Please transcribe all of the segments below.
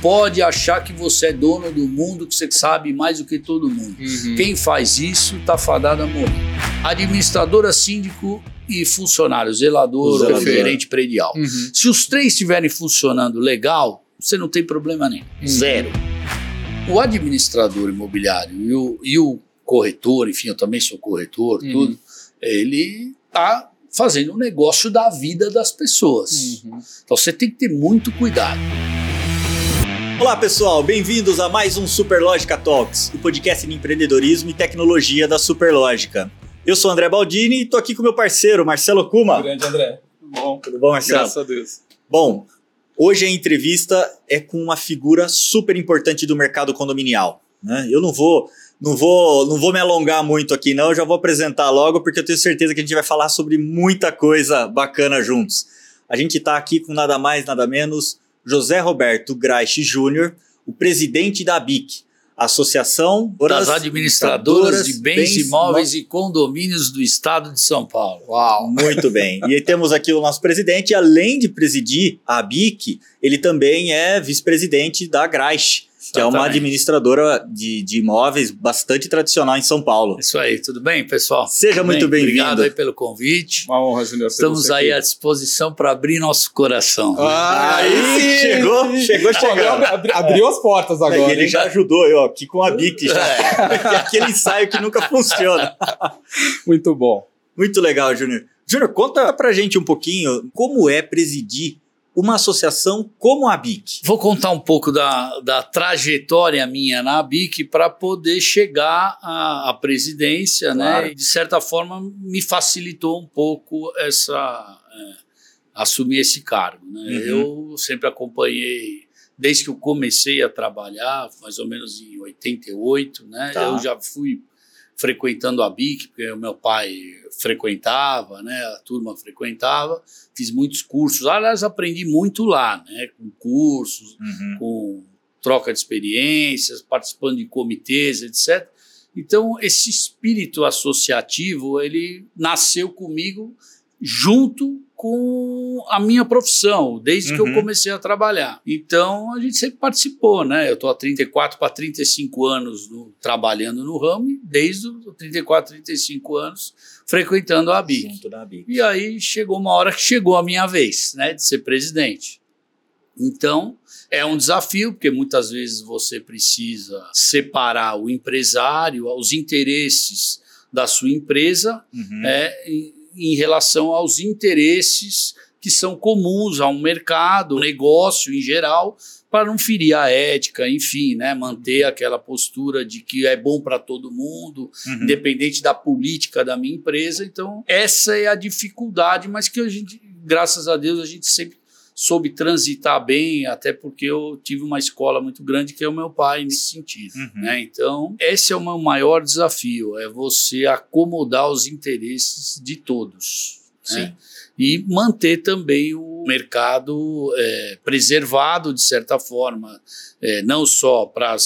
pode achar que você é dono do mundo, que você sabe mais do que todo mundo. Uhum. Quem faz isso está fadado a morrer. Administradora, síndico e funcionário, zelador, Zelador. ou gerente predial. Uhum. Se os três estiverem funcionando legal, você não tem problema nenhum. Zero. O administrador imobiliário e o, e o corretor, enfim, eu também sou corretor, Uhum. tudo, ele está fazendo o negócio da vida das pessoas. Uhum. Então você tem que ter muito cuidado. Olá pessoal, bem-vindos a mais um Superlógica Talks, o podcast de empreendedorismo e tecnologia da Superlógica. Eu sou o André Baldini e tô aqui com meu parceiro Marcelo Kuma. Grande André. Bom, Tudo bom, Marcelo? graças a Deus. Bom, hoje a entrevista é com uma figura super importante do mercado condominial. Né? Eu não vou, não vou, não vou me alongar muito aqui, não. Eu já vou apresentar logo porque eu tenho certeza que a gente vai falar sobre muita coisa bacana juntos. A gente está aqui com nada mais, nada menos José Roberto Graich Júnior, o presidente da ABIC, Associação Das administradoras de bens, imóveis e condomínios do estado de São Paulo. Uau. Muito bem. E temos aqui o nosso presidente, além de presidir a ABIC, ele também é vice-presidente da Graich, que é uma Exatamente. administradora de, de imóveis bastante tradicional em São Paulo. Isso aí, tudo bem, pessoal? Seja Tudo muito bem? bem-vindo. Obrigado aí pelo convite. Uma honra, Júnior. ter Estamos aí aqui. à disposição para abrir nosso coração. Ah, Aí sim. chegou, chegou Pô, chegando. abri- abriu as portas agora. e ele hein? já ajudou eu aqui com a BIC já. É aquele ensaio que nunca funciona. Muito bom. Muito legal, Júnior. Júnior, conta pra gente um pouquinho como é presidir uma associação como a BIC. Vou contar um pouco da, da trajetória minha na ABIC para poder chegar à, à presidência, Claro. né? E de certa forma me facilitou um pouco essa é, assumir esse cargo. Né? Uhum. Eu sempre acompanhei desde que eu comecei a trabalhar, mais ou menos em 88, né? Tá. Eu já fui frequentando a BIC, porque o meu pai frequentava, né? A turma frequentava, fiz muitos cursos. Aliás, aprendi muito lá, né? Com cursos, Uhum. com troca de experiências, participando de comitês, etc. Então, esse espírito associativo, ele nasceu comigo junto com a minha profissão, desde que Uhum. eu comecei a trabalhar. Então, a gente sempre participou, né? Eu estou há 34 para 35 anos no- trabalhando no ramo e desde os 34, 35 anos frequentando a BIC. E aí chegou uma hora que chegou a minha vez, né, de ser presidente. Então, é um desafio, porque muitas vezes você precisa separar o empresário, os interesses da sua empresa Uhum. é, em, em relação aos interesses que são comuns a um mercado, um negócio em geral, para não ferir a ética, enfim, né, manter aquela postura de que é bom para todo mundo, Uhum. independente da política da minha empresa. Então, essa é a dificuldade, mas que a gente, graças a Deus, a gente sempre soube transitar bem, até porque eu tive uma escola muito grande que é o meu pai nesse sentido. Uhum. Né? Então, esse é o meu maior desafio, é você acomodar os interesses de todos. né? E manter também o mercado é, preservado, de certa forma, é, não só para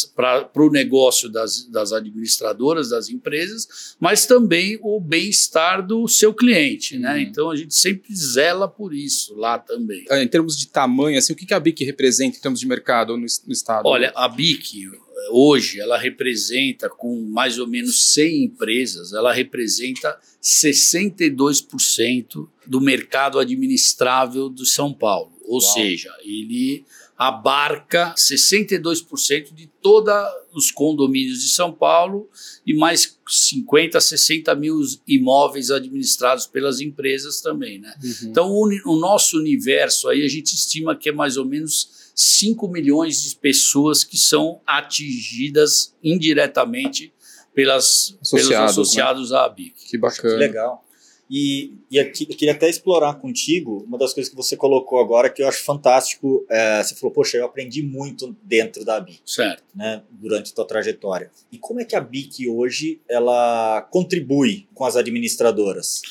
o negócio das, das administradoras, das empresas, mas também o bem-estar do seu cliente. Né? Uhum. Então, a gente sempre zela por isso lá também. Ah, Em termos de tamanho, assim, o que que a BIC representa em termos de mercado no, no estado? Olha, a BIC, hoje, ela representa, com mais ou menos 100 empresas, ela representa 62% do mercado administrável do São Paulo. Ou Uau. seja, ele abarca 62% de todos os condomínios de São Paulo e mais 50, 60 mil imóveis administrados pelas empresas também, né? Uhum. Então, o, o nosso universo aí, a gente estima que é mais ou menos 5 milhões de pessoas que são atingidas indiretamente pelas, Associados, pelos né? associados à ABIC. que Que bacana. legal. E, e aqui, eu queria até explorar contigo uma das coisas que você colocou agora que eu acho fantástico. É, você falou, poxa, eu aprendi muito dentro da BIC, Certo. né, durante a tua trajetória. E como é que a BIC hoje ela contribui com as administradoras?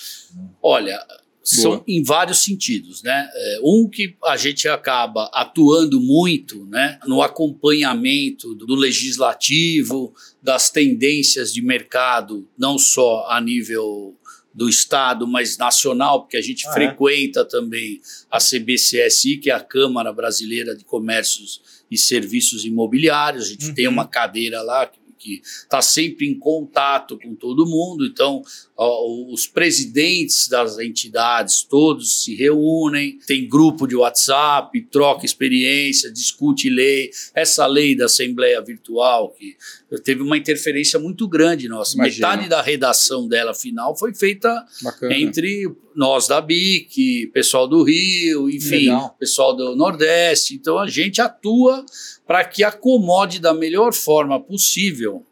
Olha, são em vários sentidos, né? É, Um que a gente acaba atuando muito, né, no acompanhamento do legislativo, das tendências de mercado, não só a nível do Estado, mas nacional, porque a gente ah, é? frequenta é? também a CBCSI, que é a Câmara Brasileira de Comércios e Serviços Imobiliários. A gente uhum. tem uma cadeira lá que que está sempre em contato com todo mundo. Então, ó, os presidentes das entidades todos se reúnem, tem grupo de WhatsApp, troca experiência, discute lei. Essa lei da Assembleia Virtual, que teve uma interferência muito grande nossa. Imagina. Metade da redação dela final foi feita Bacana. entre nós da BIC, pessoal do Rio, enfim, Legal. pessoal do Nordeste. Então a gente atua para que acomode da melhor forma possível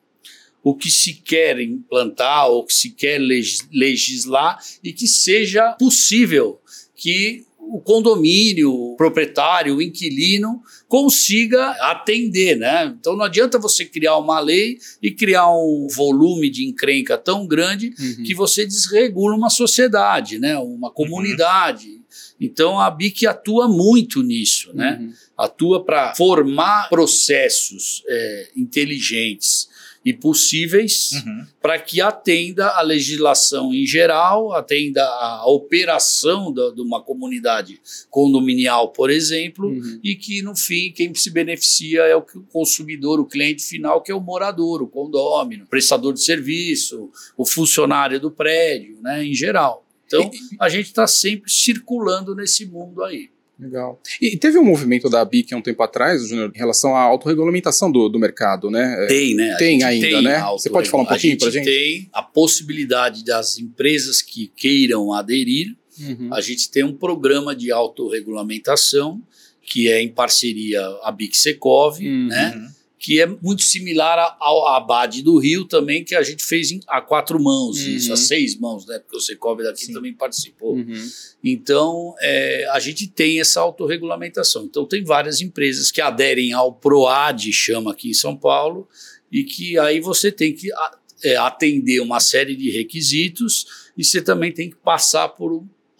o que se quer implantar ou que se quer legislar e que seja possível que o condomínio, o proprietário, o inquilino consiga atender, né? Então não adianta você criar uma lei e criar um volume de encrenca tão grande uhum. que você desregula uma sociedade, né? Uma uhum. comunidade. Uhum. Então a BIC atua muito nisso, né? Uhum. Atua para formar processos é, inteligentes e possíveis uhum. para que atenda a legislação em geral, atenda a operação da, de uma comunidade condominial, por exemplo, uhum. e que no fim quem se beneficia é o consumidor, o cliente final, que é o morador, o condômino, o prestador de serviço, o funcionário do prédio, né, em geral. Então, a gente está sempre circulando nesse mundo aí. Legal. E teve um movimento da BIC há um tempo atrás, Júnior, em relação à autorregulamentação do, do mercado, né? É, tem, né? Tem ainda, tem né? Você pode falar um pouquinho para a gente? Tem a possibilidade das empresas que queiram aderir. Uhum. A gente tem um programa de autorregulamentação que é em parceria a BIC Secov, uhum. né? Que é muito similar ao Abade do Rio também, que a gente fez a quatro mãos, uhum. isso, a seis mãos, né? Porque o Secov daqui Sim. também participou. Uhum. Então, é, a gente tem essa autorregulamentação. Então, tem várias empresas que aderem ao PROAD, chama aqui em São Paulo, e que aí você tem que é, atender uma série de requisitos e você também tem que passar por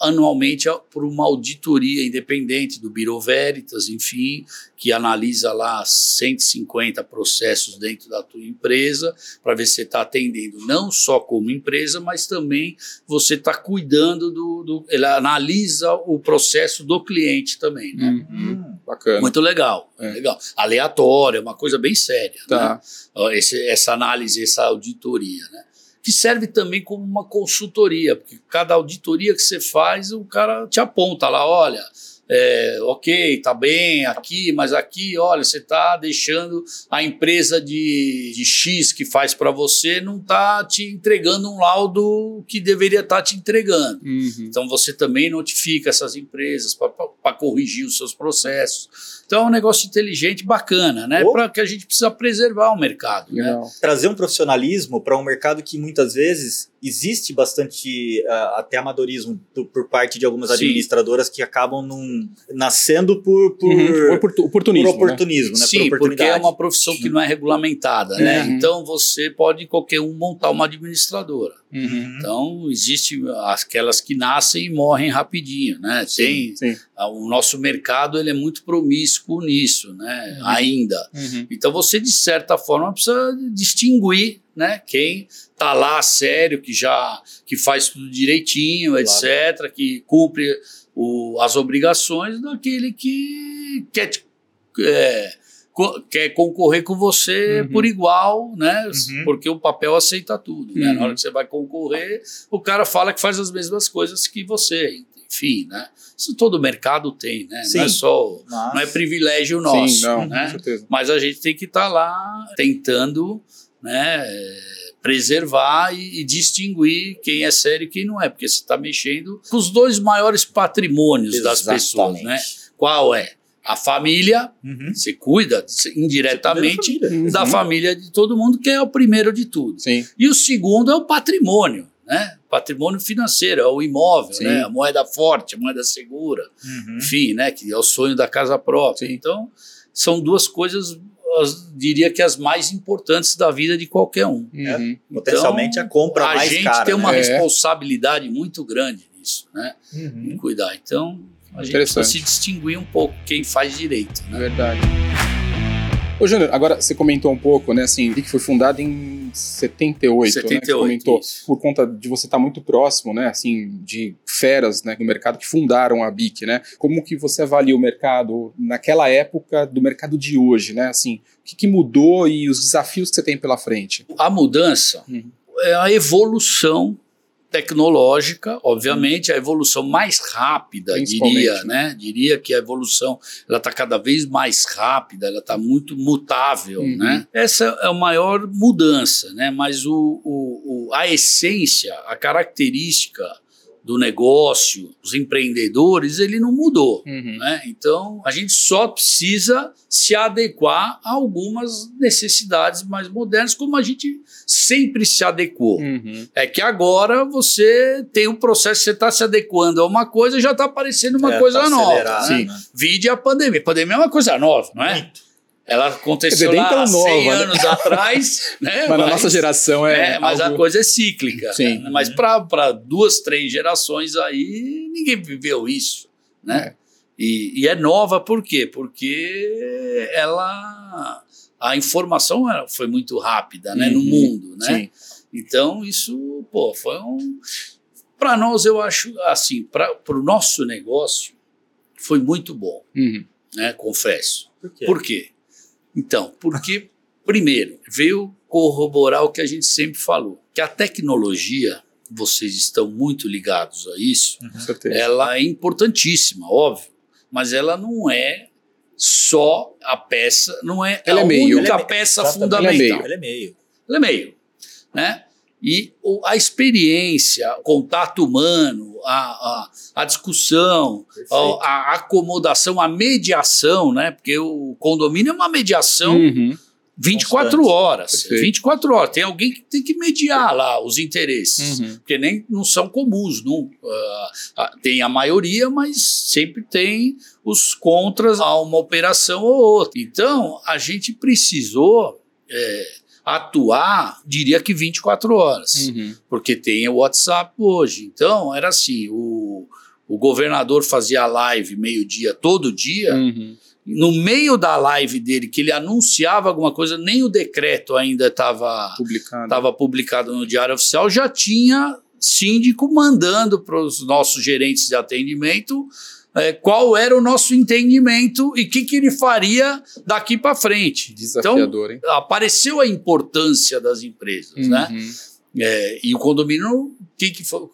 anualmente por uma auditoria independente do Bureau Veritas, enfim, que analisa lá 150 processos dentro da tua empresa para ver se você está atendendo não só como empresa, mas também você está cuidando do, do, Ele analisa o processo do cliente também. Né? Uhum. Bacana. Muito legal. É. legal. Aleatório, é uma coisa bem séria. Tá. Né? Esse, essa análise, essa auditoria. Né? Que serve também como uma consultoria, porque cada auditoria que você faz, o cara te aponta lá, olha, é, ok, tá bem aqui, mas aqui, olha, você está deixando a empresa de, de X que faz para você não tá te entregando um laudo que deveria estar tá te entregando. Uhum. Então você também notifica essas empresas para corrigir os seus processos. Então é um negócio inteligente, bacana, né? Para que a gente precisa preservar o mercado. Né? Trazer um profissionalismo para um mercado que muitas vezes existe bastante uh, até amadorismo por, por, parte de algumas Sim. administradoras que acabam num, nascendo por, por, uhum. oportunismo. Por oportunismo, né? né? Sim, porque é uma profissão que não é regulamentada, né? Uhum. Então você pode qualquer um montar uma administradora. Uhum. Então, existe aquelas que nascem e morrem rapidinho, né? Tem, sim, sim. O nosso mercado ele é muito promíscuo nisso, né? Uhum. Ainda. Uhum. Então, você, de certa forma, precisa distinguir né? quem está lá sério, que já que faz tudo direitinho, claro. etc., que cumpre o, as obrigações daquele que quer... É, quer concorrer com você uhum. por igual, né? Uhum. Porque o papel aceita tudo. Né? Na hora uhum. que você vai concorrer, o cara fala que faz as mesmas coisas que você. Enfim, né? Isso todo mercado tem, né? Sim. Não é só, Mas... não é privilégio nosso, Sim, não, né? Mas a gente tem que estar tá lá tentando, né? preservar e, e, distinguir quem é sério e quem não é, porque você está mexendo com os dois maiores patrimônios Exatamente. das pessoas, né? Qual é? a família, uhum. você cuida indiretamente da, família. da uhum. família de todo mundo, que é o primeiro de tudo. Sim. E o segundo é o patrimônio, né? Patrimônio financeiro, é o imóvel, né? A moeda forte, a moeda segura, uhum. enfim, né? Que é o sonho da casa própria. Sim. Então, são duas coisas as, diria que as mais importantes da vida de qualquer um. Uhum. Então, Potencialmente a compra a mais cara. A gente tem uma né? responsabilidade muito grande nisso, né? Uhum. Em cuidar. Então, a gente precisa se distinguir um pouco quem faz direito. Né? Verdade. Ô, Júnior, agora você comentou um pouco, né, assim, que foi fundado em 78, 78 né, você comentou, isso. por conta de você estar muito próximo, né, assim, de feras, né, no mercado que fundaram a BIC, né? Como que você avalia o mercado naquela época do mercado de hoje, né? Assim, o que, que mudou e os desafios que você tem pela frente? A mudança uhum. é a evolução tecnológica, obviamente, a evolução mais rápida, diria, né? Diria que a evolução ela está cada vez mais rápida, ela está muito mutável, uhum. né? Essa é a maior mudança, né? Mas o, o, o, a essência, a característica do negócio, os empreendedores, ele não mudou. Uhum. Né? Então, a gente só precisa se adequar a algumas necessidades mais modernas, como a gente sempre se adequou. Uhum. É que agora você tem o um processo, você está se adequando a uma coisa e já está aparecendo uma é, coisa tá nova. Né? Vide a pandemia. A pandemia é uma coisa nova, não é? Muito. Ela aconteceu lá há 100 nova, né? anos né? atrás. Né? Mas, mas, na nossa geração é. é mas algo... a coisa é cíclica. Sim. Né? Mas para duas, três gerações aí, ninguém viveu isso. Né? É. E, e, é nova por quê? Porque ela. A informação foi muito rápida né? Uhum. no mundo. Né? Sim. Então, isso pô, foi um. Para nós, eu acho assim, para o nosso negócio, foi muito bom. Uhum. Né? Confesso. Por quê? Por quê? Então, porque, primeiro, veio corroborar o que a gente sempre falou, que a tecnologia, vocês estão muito ligados a isso, uhum. ela é importantíssima, óbvio, mas ela não é só a peça, não é ela a é meio. única ela é peça fundamental. Ela é meio. Ela é meio. Ela é meio. Né? E a experiência, o contato humano, a, a, a discussão, a, a, acomodação, a mediação, né? Porque o condomínio é uma mediação uhum. 24 Constante. horas. Perfeito. 24 horas. Tem alguém que tem que mediar lá os interesses. Uhum. Porque nem não são comuns. Não, uh, tem a maioria, mas sempre tem os contras a uma operação ou outra. Então, a gente precisou. É, atuar, diria que 24 horas, uhum. porque tem o WhatsApp hoje. Então, era assim: o, o governador fazia live meio-dia todo dia. Uhum. No meio da live dele, que ele anunciava alguma coisa, nem o decreto ainda estava publicado. publicado no Diário Oficial, já tinha síndico mandando para os nossos gerentes de atendimento é, qual era o nosso entendimento e o que, que ele faria daqui para frente. Desafiador, então, hein? Apareceu a importância das empresas, né? uhum. né? É, e o condomínio, que, que foi,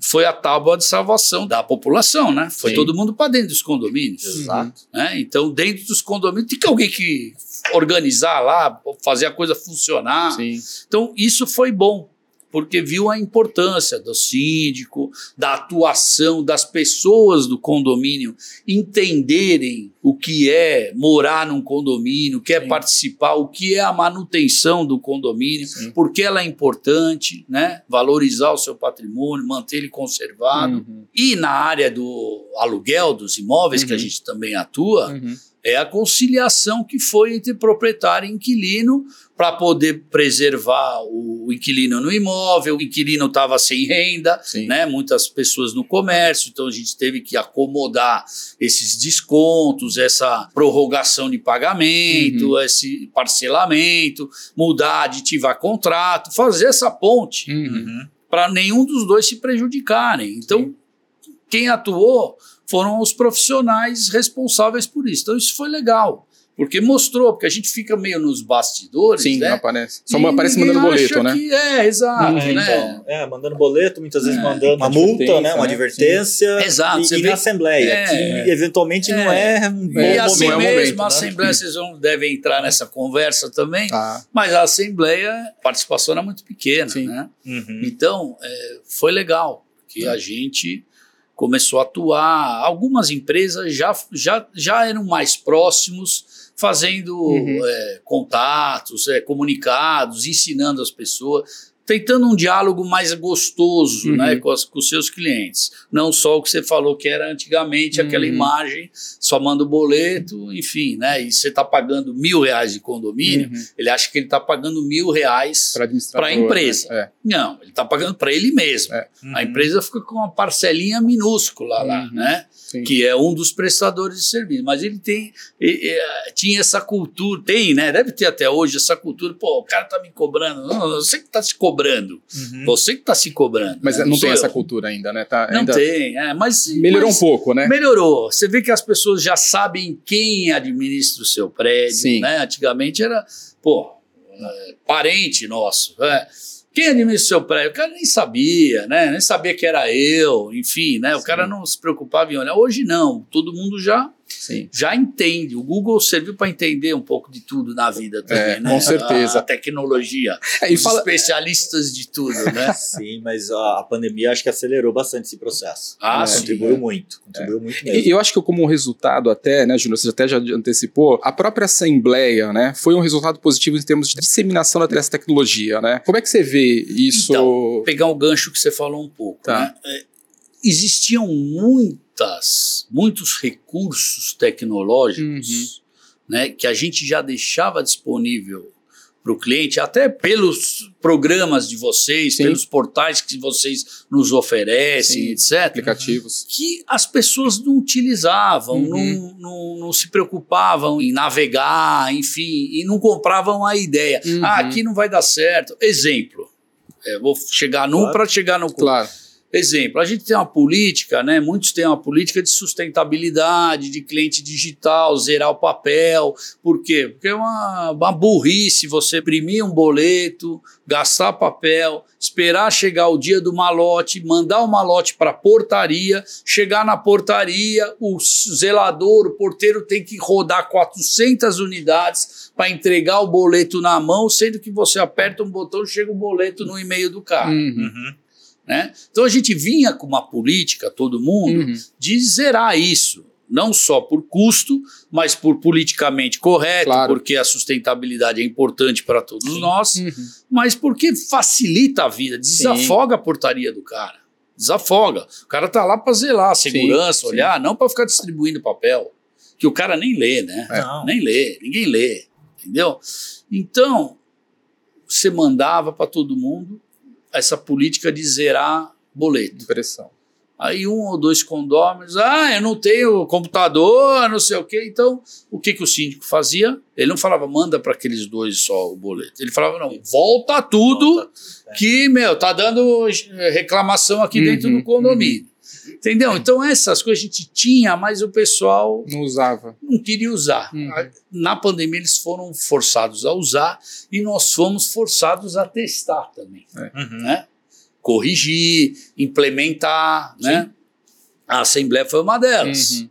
foi, a tábua de salvação da população, né? Foi Sim. todo mundo para dentro dos condomínios. Exato. Né? Então, dentro dos condomínios, tem que alguém que organizar lá, fazer a coisa funcionar. Sim. Então, isso foi bom porque viu a importância do síndico, da atuação das pessoas do condomínio entenderem o que é morar num condomínio, o que é Sim. participar, o que é a manutenção do condomínio, Sim. porque ela é importante, né? Valorizar o seu patrimônio, manter ele conservado. Uhum. E na área do aluguel dos imóveis, uhum. que a uhum. gente também atua, uhum é a conciliação que foi entre proprietário e inquilino para poder preservar o inquilino no imóvel, o inquilino estava sem renda, né? muitas pessoas no comércio, então a gente teve que acomodar esses descontos, essa prorrogação de pagamento, uhum. esse parcelamento, mudar, aditivar contrato, fazer essa ponte uhum. para nenhum dos dois se prejudicarem. Então, Sim. quem atuou foram os profissionais responsáveis por isso. Então isso foi legal. Porque mostrou, porque a gente fica meio nos bastidores. Sim, né? não aparece. Só aparece mandando boleto, né? Que, é, exato. É, né? Então, é, mandando boleto, muitas vezes é, mandando uma multa, né? Uma né? advertência. Sim. Exato. E, e na Assembleia, é, que eventualmente não é, é um bom E assim momento, mesmo, a né? Assembleia, vocês vão, devem entrar nessa conversa também, ah. mas a Assembleia, a participação era muito pequena, Sim. né? Uhum. Então, é, foi legal, que a gente começou a atuar. Algumas empresas já, já, já eram mais próximos, fazendo uhum. é, contatos, é, comunicados, ensinando as pessoas. Tentando um diálogo mais gostoso uhum. né, com, as, com os seus clientes. Não só o que você falou que era antigamente uhum. aquela imagem, só manda o boleto, enfim, né? E você está pagando mil reais de condomínio, uhum. ele acha que ele está pagando mil reais para a empresa. Né? É. Não, ele está pagando para ele mesmo. É. A empresa fica com uma parcelinha minúscula lá, uhum. né? Sim. que é um dos prestadores de serviço. Mas ele tem, ele, tinha essa cultura, tem, né? Deve ter até hoje essa cultura. Pô, o cara tá me cobrando. Não, você que tá se cobrando. Uhum. Você que tá se cobrando. Mas né? não, não tem essa cultura ainda, né? Tá, não ainda... tem, é, mas. Melhorou mas um pouco, né? Melhorou. Você vê que as pessoas já sabem quem administra o seu prédio, Sim. né? Antigamente era, pô, é, parente nosso. É. Quem administra o seu prédio? O cara nem sabia, né? Nem sabia que era eu, enfim, né? O Sim. cara não se preocupava em olhar. Hoje não, todo mundo já Sim. já entende. O Google serviu para entender um pouco de tudo na vida é, também, é, né? Com certeza. A, tecnologia. É, os fala... especialistas de tudo, né? Sim, mas a, pandemia acho que acelerou bastante esse processo. Ah, sim, contribuiu é. muito. Contribuiu é. muito mesmo. E eu acho que como resultado até, né, Júnior, você até já antecipou, a própria Assembleia, né, foi um resultado positivo em termos de disseminação dessa tecnologia, né? Como é que você vê isso? Então, pegar o gancho que você falou um pouco, tá. né? É, existiam muitas, muitos recursos tecnológicos uhum. né, que a gente já deixava disponível para o cliente, até pelos programas de vocês, Sim. pelos portais que vocês nos oferecem, Sim. etc. Aplicativos. Que as pessoas não utilizavam, uhum. não, não, não, se preocupavam em navegar, enfim, e não compravam a ideia. Uhum. Ah, aqui não vai dar certo. Exemplo. É, vou chegar num claro. para chegar no. Claro. Exemplo, a gente tem uma política, né? Muitos têm uma política de sustentabilidade, de cliente digital, zerar o papel. Por quê? Porque é uma, uma burrice você imprimir um boleto, gastar papel, esperar chegar o dia do malote, mandar o malote para a portaria, chegar na portaria, o zelador, o porteiro tem que rodar 400 unidades para entregar o boleto na mão, sendo que você aperta um botão, chega o boleto no e-mail do cara. Uhum. Né? Então a gente vinha com uma política, todo mundo, uhum. de zerar isso. Não só por custo, mas por politicamente correto, claro. porque a sustentabilidade é importante para todos Sim. nós, uhum. mas porque facilita a vida, desafoga Sim. a portaria do cara. Desafoga. O cara tá lá para zelar a segurança, Sim. olhar, não para ficar distribuindo papel, que o cara nem lê, né? É. Nem lê, ninguém lê, entendeu? Então, você mandava para todo mundo, essa política de zerar boleto. Impressão. Aí um ou dois condôminos, ah, eu não tenho computador, não sei o quê. Então, o que, que o síndico fazia? Ele não falava, manda para aqueles dois só o boleto. Ele falava, não, volta tudo, volta tudo é. que, meu, tá dando reclamação aqui uhum, dentro do condomínio. Uhum. Entendeu? Então, essas coisas a gente tinha, mas o pessoal. Não usava. Não queria usar. Uhum. Na pandemia, eles foram forçados a usar e nós fomos forçados a testar também. É. Uhum. Né? Corrigir, implementar. Né? A Assembleia foi uma delas. Uhum.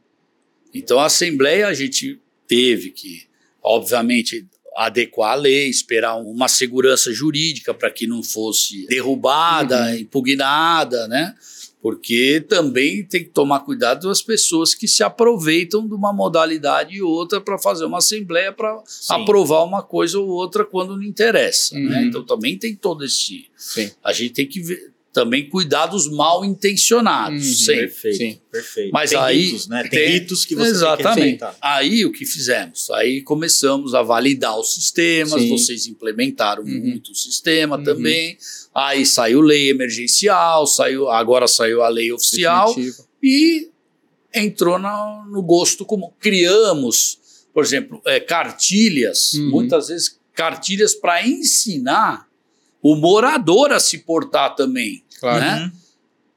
Então, a Assembleia a gente teve que, obviamente, adequar a lei, esperar uma segurança jurídica para que não fosse derrubada, uhum. impugnada, né? porque também tem que tomar cuidado das pessoas que se aproveitam de uma modalidade e outra para fazer uma assembleia para aprovar uma coisa ou outra quando não interessa. Né? Uhum. Né? Então também tem todo esse. Sim. A gente tem que ver, também cuidar dos mal intencionados. Uhum. Perfeito, Sim. perfeito. Mas tem aí ritos, né? Tem, tem ritos que você exatamente. Tem que Aí o que fizemos? Aí começamos a validar os sistemas, Sim. vocês implementaram uhum. muito o sistema uhum. também. Aí saiu lei emergencial, saiu, agora saiu a lei oficial Definitiva. e entrou no, no gosto comum. Criamos, por exemplo, é, cartilhas, uhum. muitas vezes cartilhas para ensinar o morador a se portar também, claro. né? Uhum.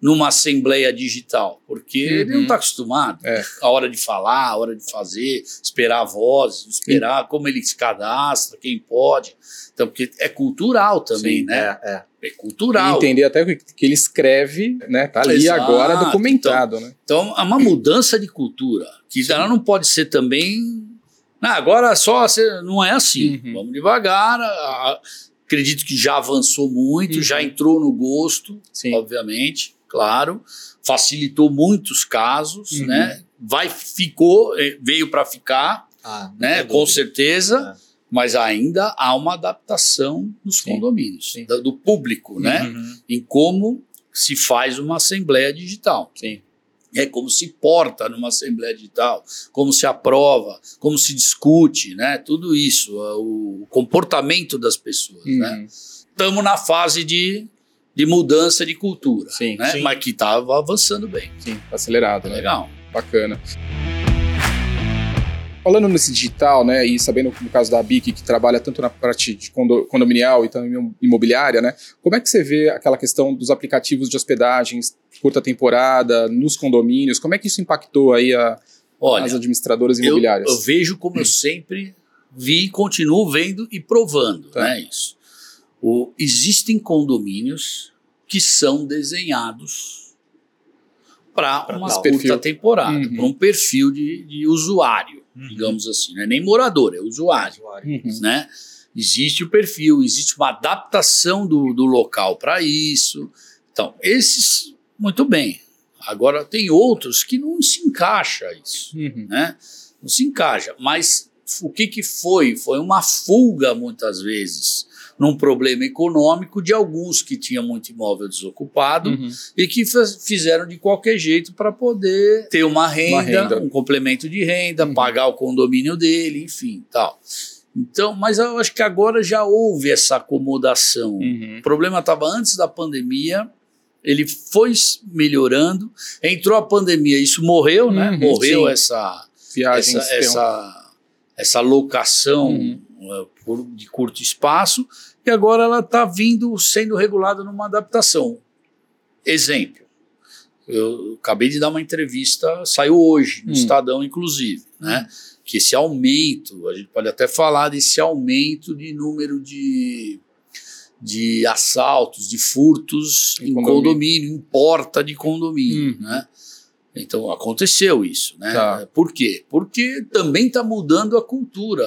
Numa assembleia digital, porque uhum. ele não está acostumado. É. A hora de falar, a hora de fazer, esperar a voz, esperar Sim. como ele se cadastra, quem pode. Então, porque é cultural também, Sim, né? É, é. É cultural. E entender até o que ele escreve, né? Tá ali Exato. agora documentado, então, né? Então, é uma mudança de cultura, que Sim. ela não pode ser também. Não, agora só não é assim. Uhum. Vamos devagar. Acredito que já avançou muito, uhum. já entrou no gosto, Sim. obviamente, claro. Facilitou muitos casos, uhum. né? Vai, ficou, eh, veio para ficar, ah, né? Com certeza. É mas ainda há uma adaptação nos sim, condomínios, sim. Do, do, público, né? Uhum. Em como se faz uma assembleia digital. Sim. É como se porta numa assembleia digital, como se aprova, como se discute, né? Tudo isso, o comportamento das pessoas, uhum. né? Estamos na fase de, de mudança de cultura, sim, né? Sim. Mas que estava avançando bem. Sim, acelerado, né? Legal. Bacana. Falando nesse digital, né, e sabendo no caso da BIC, que trabalha tanto na parte de condominial e também imobiliária, né, como é que você vê aquela questão dos aplicativos de hospedagens, curta temporada, nos condomínios, como é que isso impactou aí a, Olha, as administradoras imobiliárias? Eu, eu vejo como eu sempre vi, continuo vendo e provando, tá. né, isso. O, existem condomínios que são desenhados para uma curta perfil. temporada, uhum. para um perfil de, de usuário, uhum. digamos assim, né? nem morador, é usuário, uhum. né? Existe o perfil, existe uma adaptação do, do local para isso. Então, esses, muito bem. Agora, tem outros que não se encaixa isso, uhum. né? Não se encaixa, mas o que, que foi? Foi uma fuga, muitas vezes, num problema econômico de alguns que tinham muito imóvel desocupado uhum. e que fizeram de qualquer jeito para poder ter uma renda, uma renda, um complemento de renda, uhum. pagar o condomínio dele, enfim, tal. Então, mas eu acho que agora já houve essa acomodação. Uhum. O problema estava antes da pandemia, ele foi melhorando, entrou a pandemia, isso morreu, né? Uhum, Morreu sim. essa, essa, essa, essa locação uhum. Por, de curto espaço, e agora ela está vindo sendo regulada numa adaptação. Exemplo, eu acabei de dar uma entrevista, saiu hoje, no hum. Estadão, inclusive, né? Que esse aumento, a gente pode até falar desse aumento de número de, de assaltos, de furtos em, em condomínio. condomínio, em porta de condomínio, hum. né? Então aconteceu isso, né? Tá. Por quê? Porque também está mudando a cultura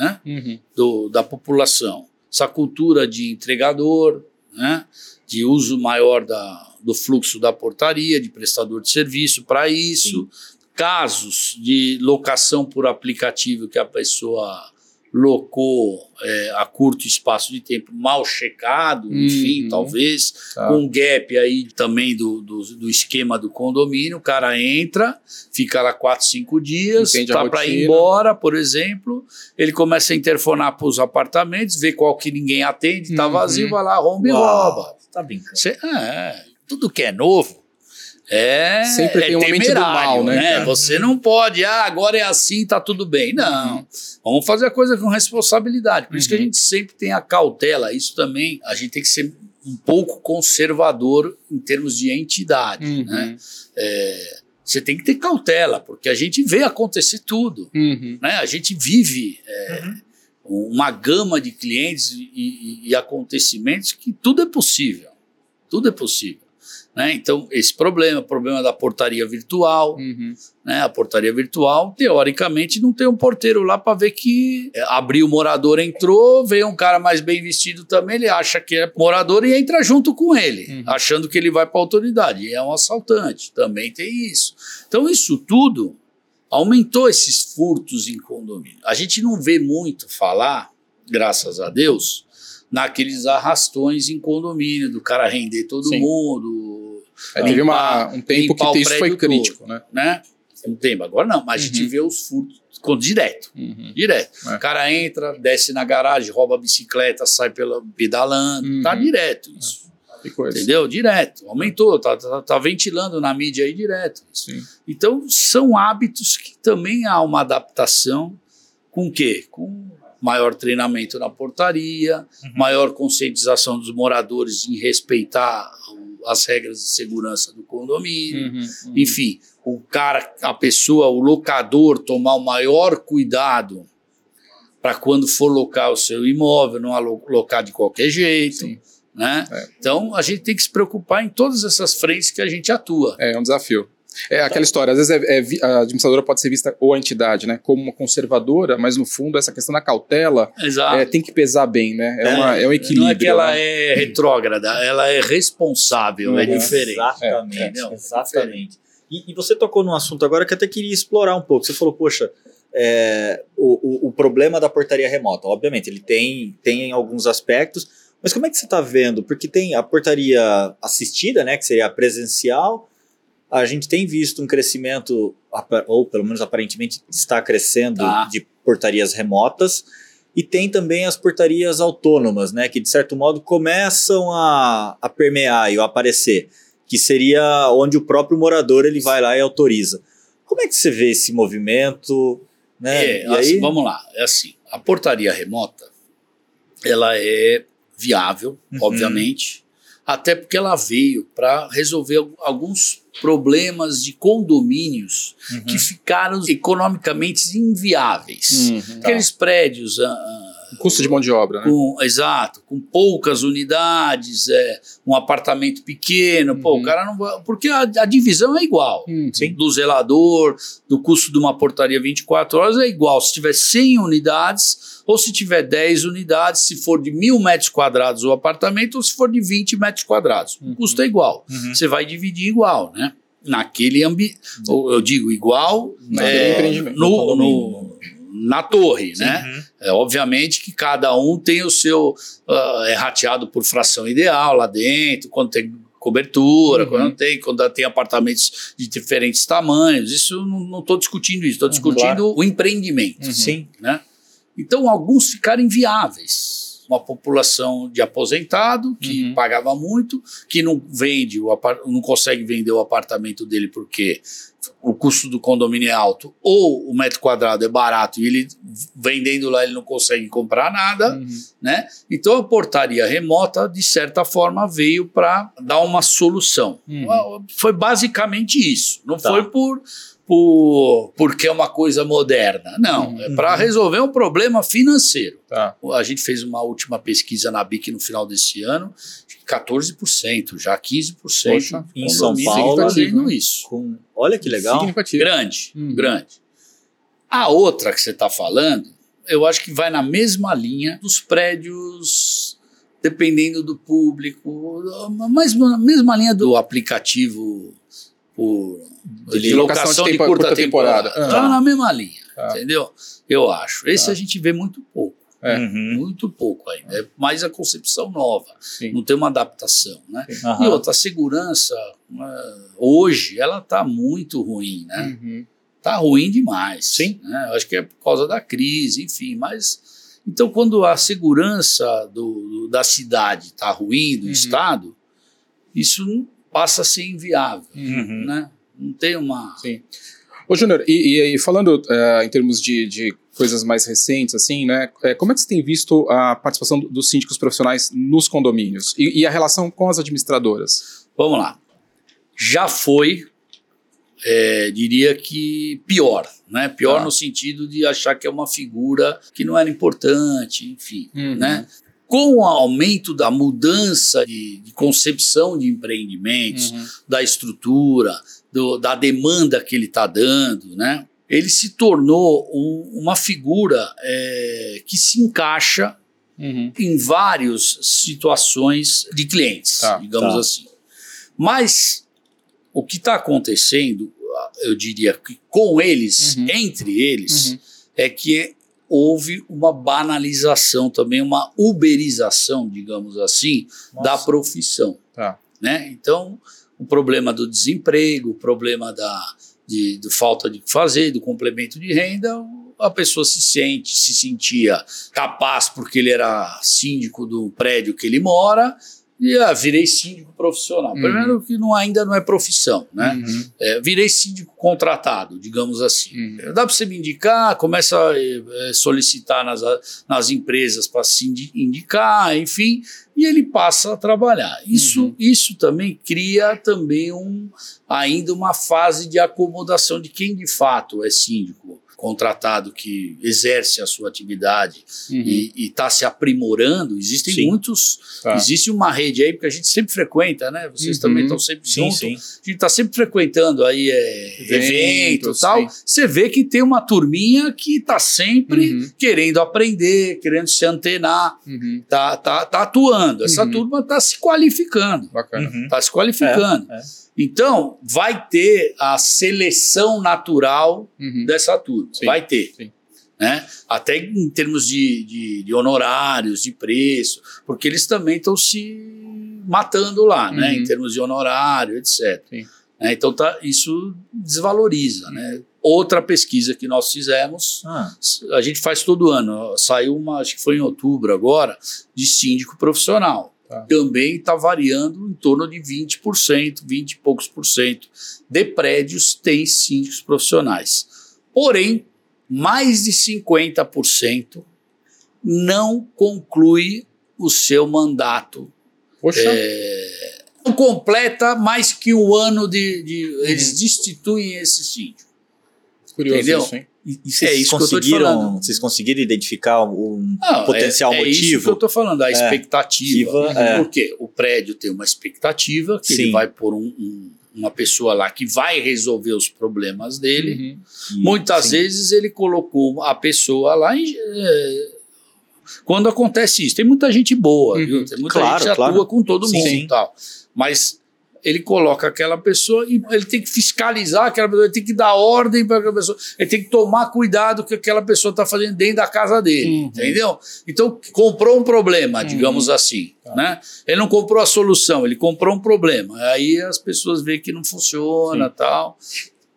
né? Uhum. Do, da população. Essa cultura de entregador, né? de uso maior da, do fluxo da portaria, de prestador de serviço para isso. Sim. Casos de locação por aplicativo que a pessoa locou é, a curto espaço de tempo mal checado, enfim, uhum. talvez, tá. com um gap aí também do, do, do, esquema do condomínio, o cara entra, fica lá quatro, cinco dias, Entende tá para ir embora, por exemplo, ele começa a interfonar para os apartamentos, vê qual que ninguém atende, tá uhum. vazio, vai lá, rompe e rouba. Tá brincando. Cê, é, tudo que é novo, é, Sempre é tem uma mente do mal, né? né? Você não pode, ah, agora é assim, tá tudo bem. Não. Uhum. Vamos fazer a coisa com responsabilidade. Por uhum. isso que a uhum. gente sempre tem a cautela. Isso também, a gente tem que ser um pouco conservador em termos de entidade, uhum. né? É, você tem que ter cautela, porque a gente vê acontecer tudo. Uhum. Né? A gente vive é, uhum. uma gama de clientes e, e, e acontecimentos que tudo é possível. Tudo é possível. Né? Então, esse problema, problema da portaria virtual. Uhum. Né? A portaria virtual, teoricamente, não tem um porteiro lá para ver que é, abriu o morador, entrou, veio um cara mais bem vestido também, ele acha que é morador e entra junto com ele, uhum. achando que ele vai para a autoridade. E é um assaltante, também tem isso. Então, isso tudo aumentou esses furtos em condomínio. A gente não vê muito falar, graças a Deus, naqueles arrastões em condomínio, do cara render todo Sim. mundo. É, teve uma, um tempo que isso foi crítico, todo, né? né? Um tempo, agora não, mas uhum. a gente uhum. vê os furtos direto, uhum. direto. É. O cara entra, desce na garagem, rouba a bicicleta, sai pela, pedalando, tá uhum. tá direto isso. Entendeu? Direto. Aumentou, tá, tá, tá, ventilando na mídia aí direto. Sim. Então, são hábitos que também há uma adaptação com o quê? Com maior treinamento na portaria, uhum. maior conscientização dos moradores em respeitar as regras de segurança do condomínio, uhum, uhum. enfim, o cara, a pessoa, o locador tomar o maior cuidado para quando for locar o seu imóvel, não alocar de qualquer jeito. Né? É. Então a gente tem que se preocupar em todas essas frentes que a gente atua. É, é um desafio. É aquela história, às vezes é, é, a administradora pode ser vista, ou a entidade, né, como uma conservadora, mas no fundo essa questão da cautela é, tem que pesar bem, né? É, uma, é um equilíbrio. Não é que ela né? é retrógrada, ela é responsável, é uhum. diferente. Exatamente, exatamente. E, e, você tocou num assunto agora que até queria explorar um pouco. Você falou, poxa, é, o, o, o, problema da portaria remota. Obviamente, ele tem, tem alguns aspectos, mas como é que você está vendo? Porque tem a portaria assistida, né, que seria a presencial, a gente tem visto um crescimento, ou pelo menos aparentemente está crescendo, tá. de portarias remotas. E tem também as portarias autônomas, né, que de certo modo começam a, a permear e a aparecer, que seria onde o próprio morador ele vai lá e autoriza. Como é que você vê esse movimento? Né? É, assim, aí... Vamos lá, é assim, a portaria remota, ela é viável, uhum. obviamente, até porque ela veio para resolver alguns problemas de condomínios uhum. que ficaram economicamente inviáveis. Uhum, Aqueles tá. prédios. Custo de mão de obra, né? Com, exato, com poucas unidades, é, um apartamento pequeno, uhum. pô, o uhum. cara não vai. Porque a, a divisão é igual. Uhum. Do zelador, do custo de uma portaria 24 horas é igual. Se tiver 100 unidades, ou se tiver 10 unidades, se for de mil metros quadrados o apartamento, ou se for de 20 metros quadrados. O custo é igual. Uhum. Você vai dividir igual, né? Naquele ambiente. Eu digo igual é, no, no, na torre, né? Uhum. É, obviamente que cada um tem o seu. Uh, é rateado por fração ideal lá dentro, quando tem cobertura, uhum. quando não tem, quando tem apartamentos de diferentes tamanhos. Isso não estou discutindo isso, estou uhum, discutindo o empreendimento. Uhum. Sim. Né? Então, alguns ficaram inviáveis uma população de aposentado que uhum. pagava muito, que não vende, o não consegue vender o apartamento dele porque o custo do condomínio é alto, ou o metro quadrado é barato e ele vendendo lá ele não consegue comprar nada, uhum. né? Então a portaria remota de certa forma veio para dar uma solução. Uhum. Foi basicamente isso. Não tá. foi por por, porque é uma coisa moderna. Não, uhum. é para resolver um problema financeiro. Tá. A gente fez uma última pesquisa na BIC no final desse ano, 14%, já 15%. Poxa, em São Paulo, fazendo né? isso. Com, olha que legal. Grande, uhum. grande. A outra que você está falando, eu acho que vai na mesma linha dos prédios, dependendo do público, mas na mesma linha do aplicativo por de, de locação de, de curta, curta, temporada. temporada. Tá na mesma linha, tá. entendeu? Eu acho. Esse tá. a gente vê muito pouco. É. Uhum. Muito pouco ainda. É mais a concepção nova. Sim. Não tem uma adaptação. Né? Uhum. E outra, a segurança, uh, hoje, ela está muito ruim. Né? Uhum. Tá ruim demais. Sim. Né? Acho que é por causa da crise, enfim. Mas. Então, quando a segurança do, do da cidade está ruim, do uhum. Estado, isso passa a ser inviável. Uhum. Né? Não tem uma. Sim. Ô, Júnior, e, e, falando uh, em termos de, de, coisas mais recentes, assim, né? É, como é que você tem visto a participação dos síndicos profissionais nos condomínios e, e a relação com as administradoras? Vamos lá. Já foi, é, diria que pior, né? Pior ah. no sentido de achar que é uma figura que não era importante, enfim, uhum. né? Com o aumento da mudança de, de concepção de empreendimentos, uhum. da estrutura, do, da demanda que ele está dando, né? ele se tornou um, uma figura é, que se encaixa uhum. em várias situações de clientes, tá, digamos tá. assim. Mas o que está acontecendo, eu diria que com eles, uhum. entre eles, uhum. é que houve uma banalização também, uma uberização, digamos assim, Nossa. da profissão. Tá. Né? Então, o problema do desemprego, o problema da de, de falta de fazer, do complemento de renda, a pessoa se sente, se sentia capaz porque ele era síndico do prédio que ele mora, e ah, virei síndico profissional. Uhum. Primeiro que não, ainda não é profissão, né? Uhum. É, virei síndico contratado, digamos assim. Uhum. Dá para você me indicar, começa a é, solicitar nas, nas empresas para se indicar, enfim, e ele passa a trabalhar. Isso, uhum. isso também cria também um, ainda uma fase de acomodação de quem de fato é síndico contratado que exerce a sua atividade uhum. e está se aprimorando, existem sim. muitos. Tá. Existe uma rede aí, porque a gente sempre frequenta, né? Vocês uhum. também estão sempre sim, juntos. Sim. A gente está sempre frequentando aí é, eventos e tal. Você vê que tem uma turminha que está sempre uhum. querendo aprender, querendo se antenar, uhum. tá, tá, tá atuando. Essa uhum. turma está se qualificando. Está se qualificando. É, é. Então, vai ter a seleção natural uhum. dessa turma. Sim, vai ter. Sim. Né? Até em termos de, de, de, honorários, de preço, porque eles também estão se matando lá, uhum. né? Em termos de honorário, etc. É, então tá, isso desvaloriza, uhum. né? Outra pesquisa que nós fizemos, ah. a gente faz todo ano, saiu uma, acho que foi em outubro agora, de síndico profissional. Tá. Também está variando em torno de 20%, 20 e poucos por cento de prédios têm síndicos profissionais. Porém, mais de 50% não conclui o seu mandato. Poxa. É, não completa mais que um ano de. de uhum. Eles destituem esse síndico. Curioso Entendeu? isso, hein? E, e vocês, é isso conseguiram, vocês conseguiram identificar um Não, potencial é, é motivo? É isso que eu estou falando, a é, expectativa. É. Porque o prédio tem uma expectativa que Sim. ele vai por um, um, uma pessoa lá que vai resolver os problemas dele. Uhum. Muitas Sim. vezes ele colocou a pessoa lá em, é, quando acontece isso. Tem muita gente boa, uhum. viu? Tem muita claro, gente que claro. atua com todo mundo e tal. Mas ele coloca aquela pessoa e ele tem que fiscalizar aquela pessoa, ele tem que dar ordem para aquela pessoa, ele tem que tomar cuidado que aquela pessoa está fazendo dentro da casa dele, uhum. entendeu? Então, comprou um problema, uhum. digamos assim, tá. né? Ele não comprou a solução, ele comprou um problema. Aí as pessoas veem que não funciona Sim. tal.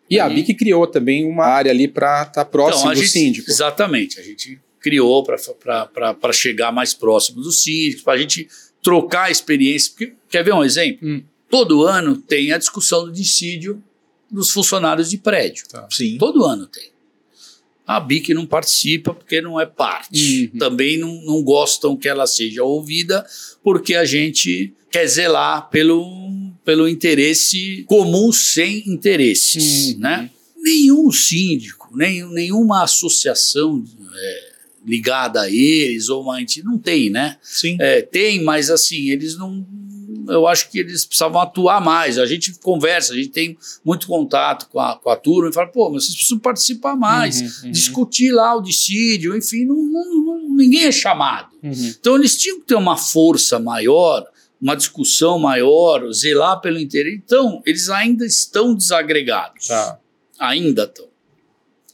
E a BIC criou também uma área ali para estar tá próximo então, do gente, síndico. Exatamente, a gente criou para chegar mais próximo do síndico, para a gente trocar a experiência. Porque, quer ver um exemplo? Hum todo ano tem a discussão do dissídio dos funcionários de prédio. Tá. Sim. Todo ano tem. A BIC não participa porque não é parte. Uhum. Também não, não gostam que ela seja ouvida porque a gente quer zelar pelo, pelo interesse comum sem interesses. Uhum. Né? Nenhum síndico, nem, nenhuma associação é, ligada a eles ou uma entidade, não tem, né? Sim. É, tem, mas assim, eles não eu acho que eles precisavam atuar mais. A gente conversa, a gente tem muito contato com a, com a turma e fala, pô, mas vocês precisam participar mais, uhum, uhum. discutir lá o dissídio, enfim, não, não, não, ninguém é chamado. Uhum. Então eles tinham que ter uma força maior, uma discussão maior, zelar pelo interesse. Então, eles ainda estão desagregados. Tá. Ainda estão.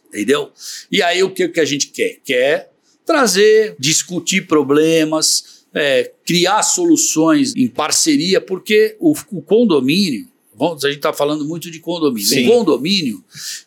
Entendeu? E aí o que, que a gente quer? Quer trazer, discutir problemas, é, criar soluções em parceria, porque o, o condomínio, vamos, a gente está falando muito de condomínio. Sim. O condomínio,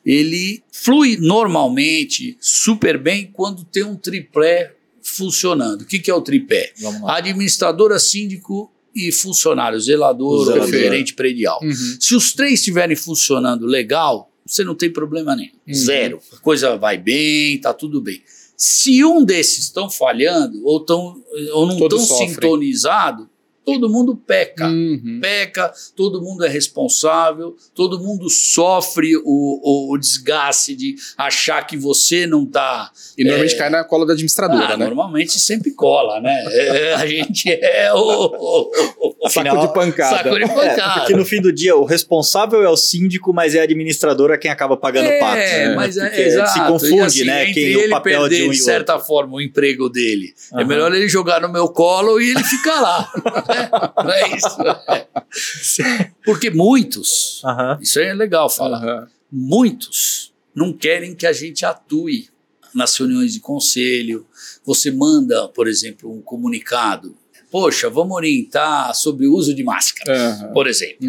ele flui normalmente super bem quando tem um triplé funcionando. O que, que é o tripé? Administradora, síndico e funcionário, zelador, zelador. gerente predial. Uhum. Se os três estiverem funcionando legal, você não tem problema nenhum. Uhum. Zero. A coisa vai bem, tá tudo bem. Se um desses estão falhando ou, tão, ou não estão sintonizados, todo mundo peca. Uhum. Peca, todo mundo é responsável, todo mundo sofre o, o, o desgaste de achar que você não está. E normalmente é, cai na cola da administradora, ah, né? Normalmente sempre cola, né? É, a gente é o. o saco de pancada. Saco de pancada. É, porque no fim do dia, o responsável é o síndico, mas é a administradora quem acaba pagando o pato. É, mas é, exato. Se confunde, assim, né? Quem ele o papel perder, de, um de certa forma, o emprego dele. Uhum. É melhor ele jogar no meu colo e ele ficar lá. Não é isso? Porque muitos, isso é legal falar, muitos não querem que a gente atue nas reuniões de conselho. Você manda, por exemplo, um comunicado. Poxa, vamos orientar sobre o uso de máscaras, por exemplo.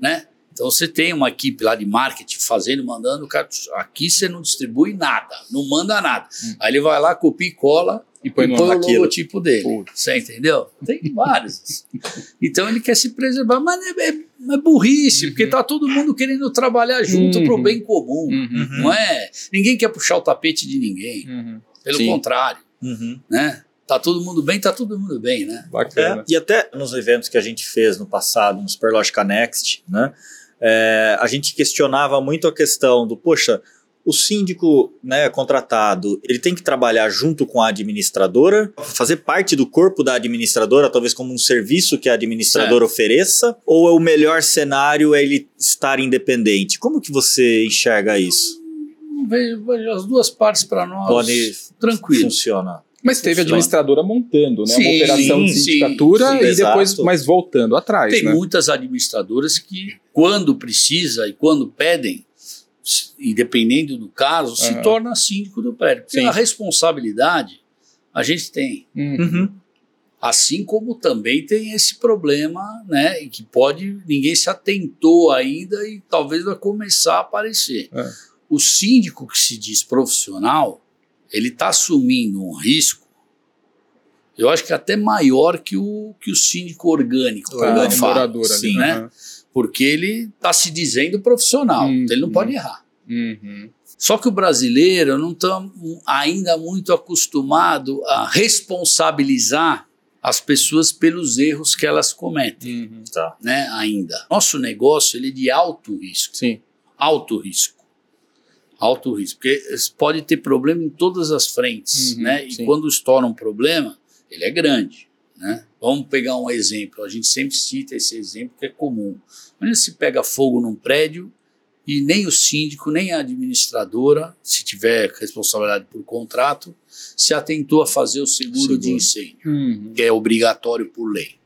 Né? Então você tem uma equipe lá de marketing fazendo, mandando, cara, aqui você não distribui nada, não manda nada. Hum. Aí ele vai lá, copia e cola e põe, e põe o logotipo dele. Putz. Você entendeu? Tem vários. então ele quer se preservar, mas é, é, é burrice, uhum. porque tá todo mundo querendo trabalhar junto uhum. para o bem comum. Uhum. Não é? Ninguém quer puxar o tapete de ninguém. Uhum. Pelo Sim. contrário. Uhum. Né? Tá todo mundo bem, tá todo mundo bem, né? Bacana. É, e até nos eventos que a gente fez no passado, no Superlógica Next, né? É, a gente questionava muito a questão do, poxa, o síndico né, contratado, ele tem que trabalhar junto com a administradora, fazer parte do corpo da administradora, talvez como um serviço que a administradora certo. ofereça, ou o melhor cenário é ele estar independente? Como que você enxerga isso? Vejo, vejo as duas partes para nós Pode tranquilo. Funciona. Mas teve administradora montando, né? Sim, uma operação de sindicatura sim, sim, e depois, exato. mas voltando atrás. Tem né? muitas administradoras que, quando precisa e quando pedem, e dependendo do caso, uhum. se torna síndico do prédio. Porque a responsabilidade a gente tem. Uhum. Assim como também tem esse problema, né, que pode ninguém se atentou ainda e talvez vai começar a aparecer. É. O síndico que se diz profissional, ele está assumindo um risco, eu acho que até maior que o, que o síndico orgânico, ah, orgânico morador sim, né? Uhum. Porque ele está se dizendo profissional, uhum. então ele não pode errar. Uhum. Só que o brasileiro não está ainda muito acostumado a responsabilizar as pessoas pelos erros que elas cometem, uhum. tá. né? Ainda. Nosso negócio ele é de alto risco. Sim. Alto risco. Alto risco. Porque pode ter problema em todas as frentes, uhum, né? E sim. quando estoura um problema, ele é grande, né? Vamos pegar um exemplo. A gente sempre cita esse exemplo que é comum. Quando se pega fogo num prédio e nem o síndico, nem a administradora, se tiver responsabilidade por contrato, se atentou a fazer o seguro, seguro. de incêndio, uhum. que é obrigatório por lei.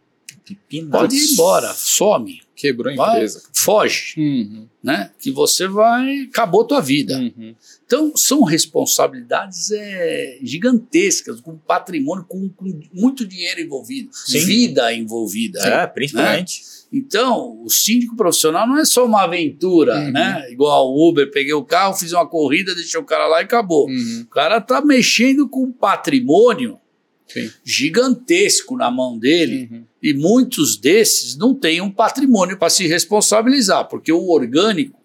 Pode ir embora, some. Quebrou a empresa. Vai, foge. Uhum. Né? Que você vai. Acabou tua vida. Uhum. Então, são responsabilidades é, gigantescas, com patrimônio, com, com muito dinheiro envolvido, Sim. vida envolvida. É, né? principalmente. Né? Então, o síndico profissional não é só uma aventura, uhum. né? Igual o Uber, peguei o carro, fiz uma corrida, deixei o cara lá e acabou. Uhum. O cara tá mexendo com patrimônio Sim. gigantesco na mão dele uhum. e muitos desses não têm um patrimônio para se responsabilizar, porque o orgânico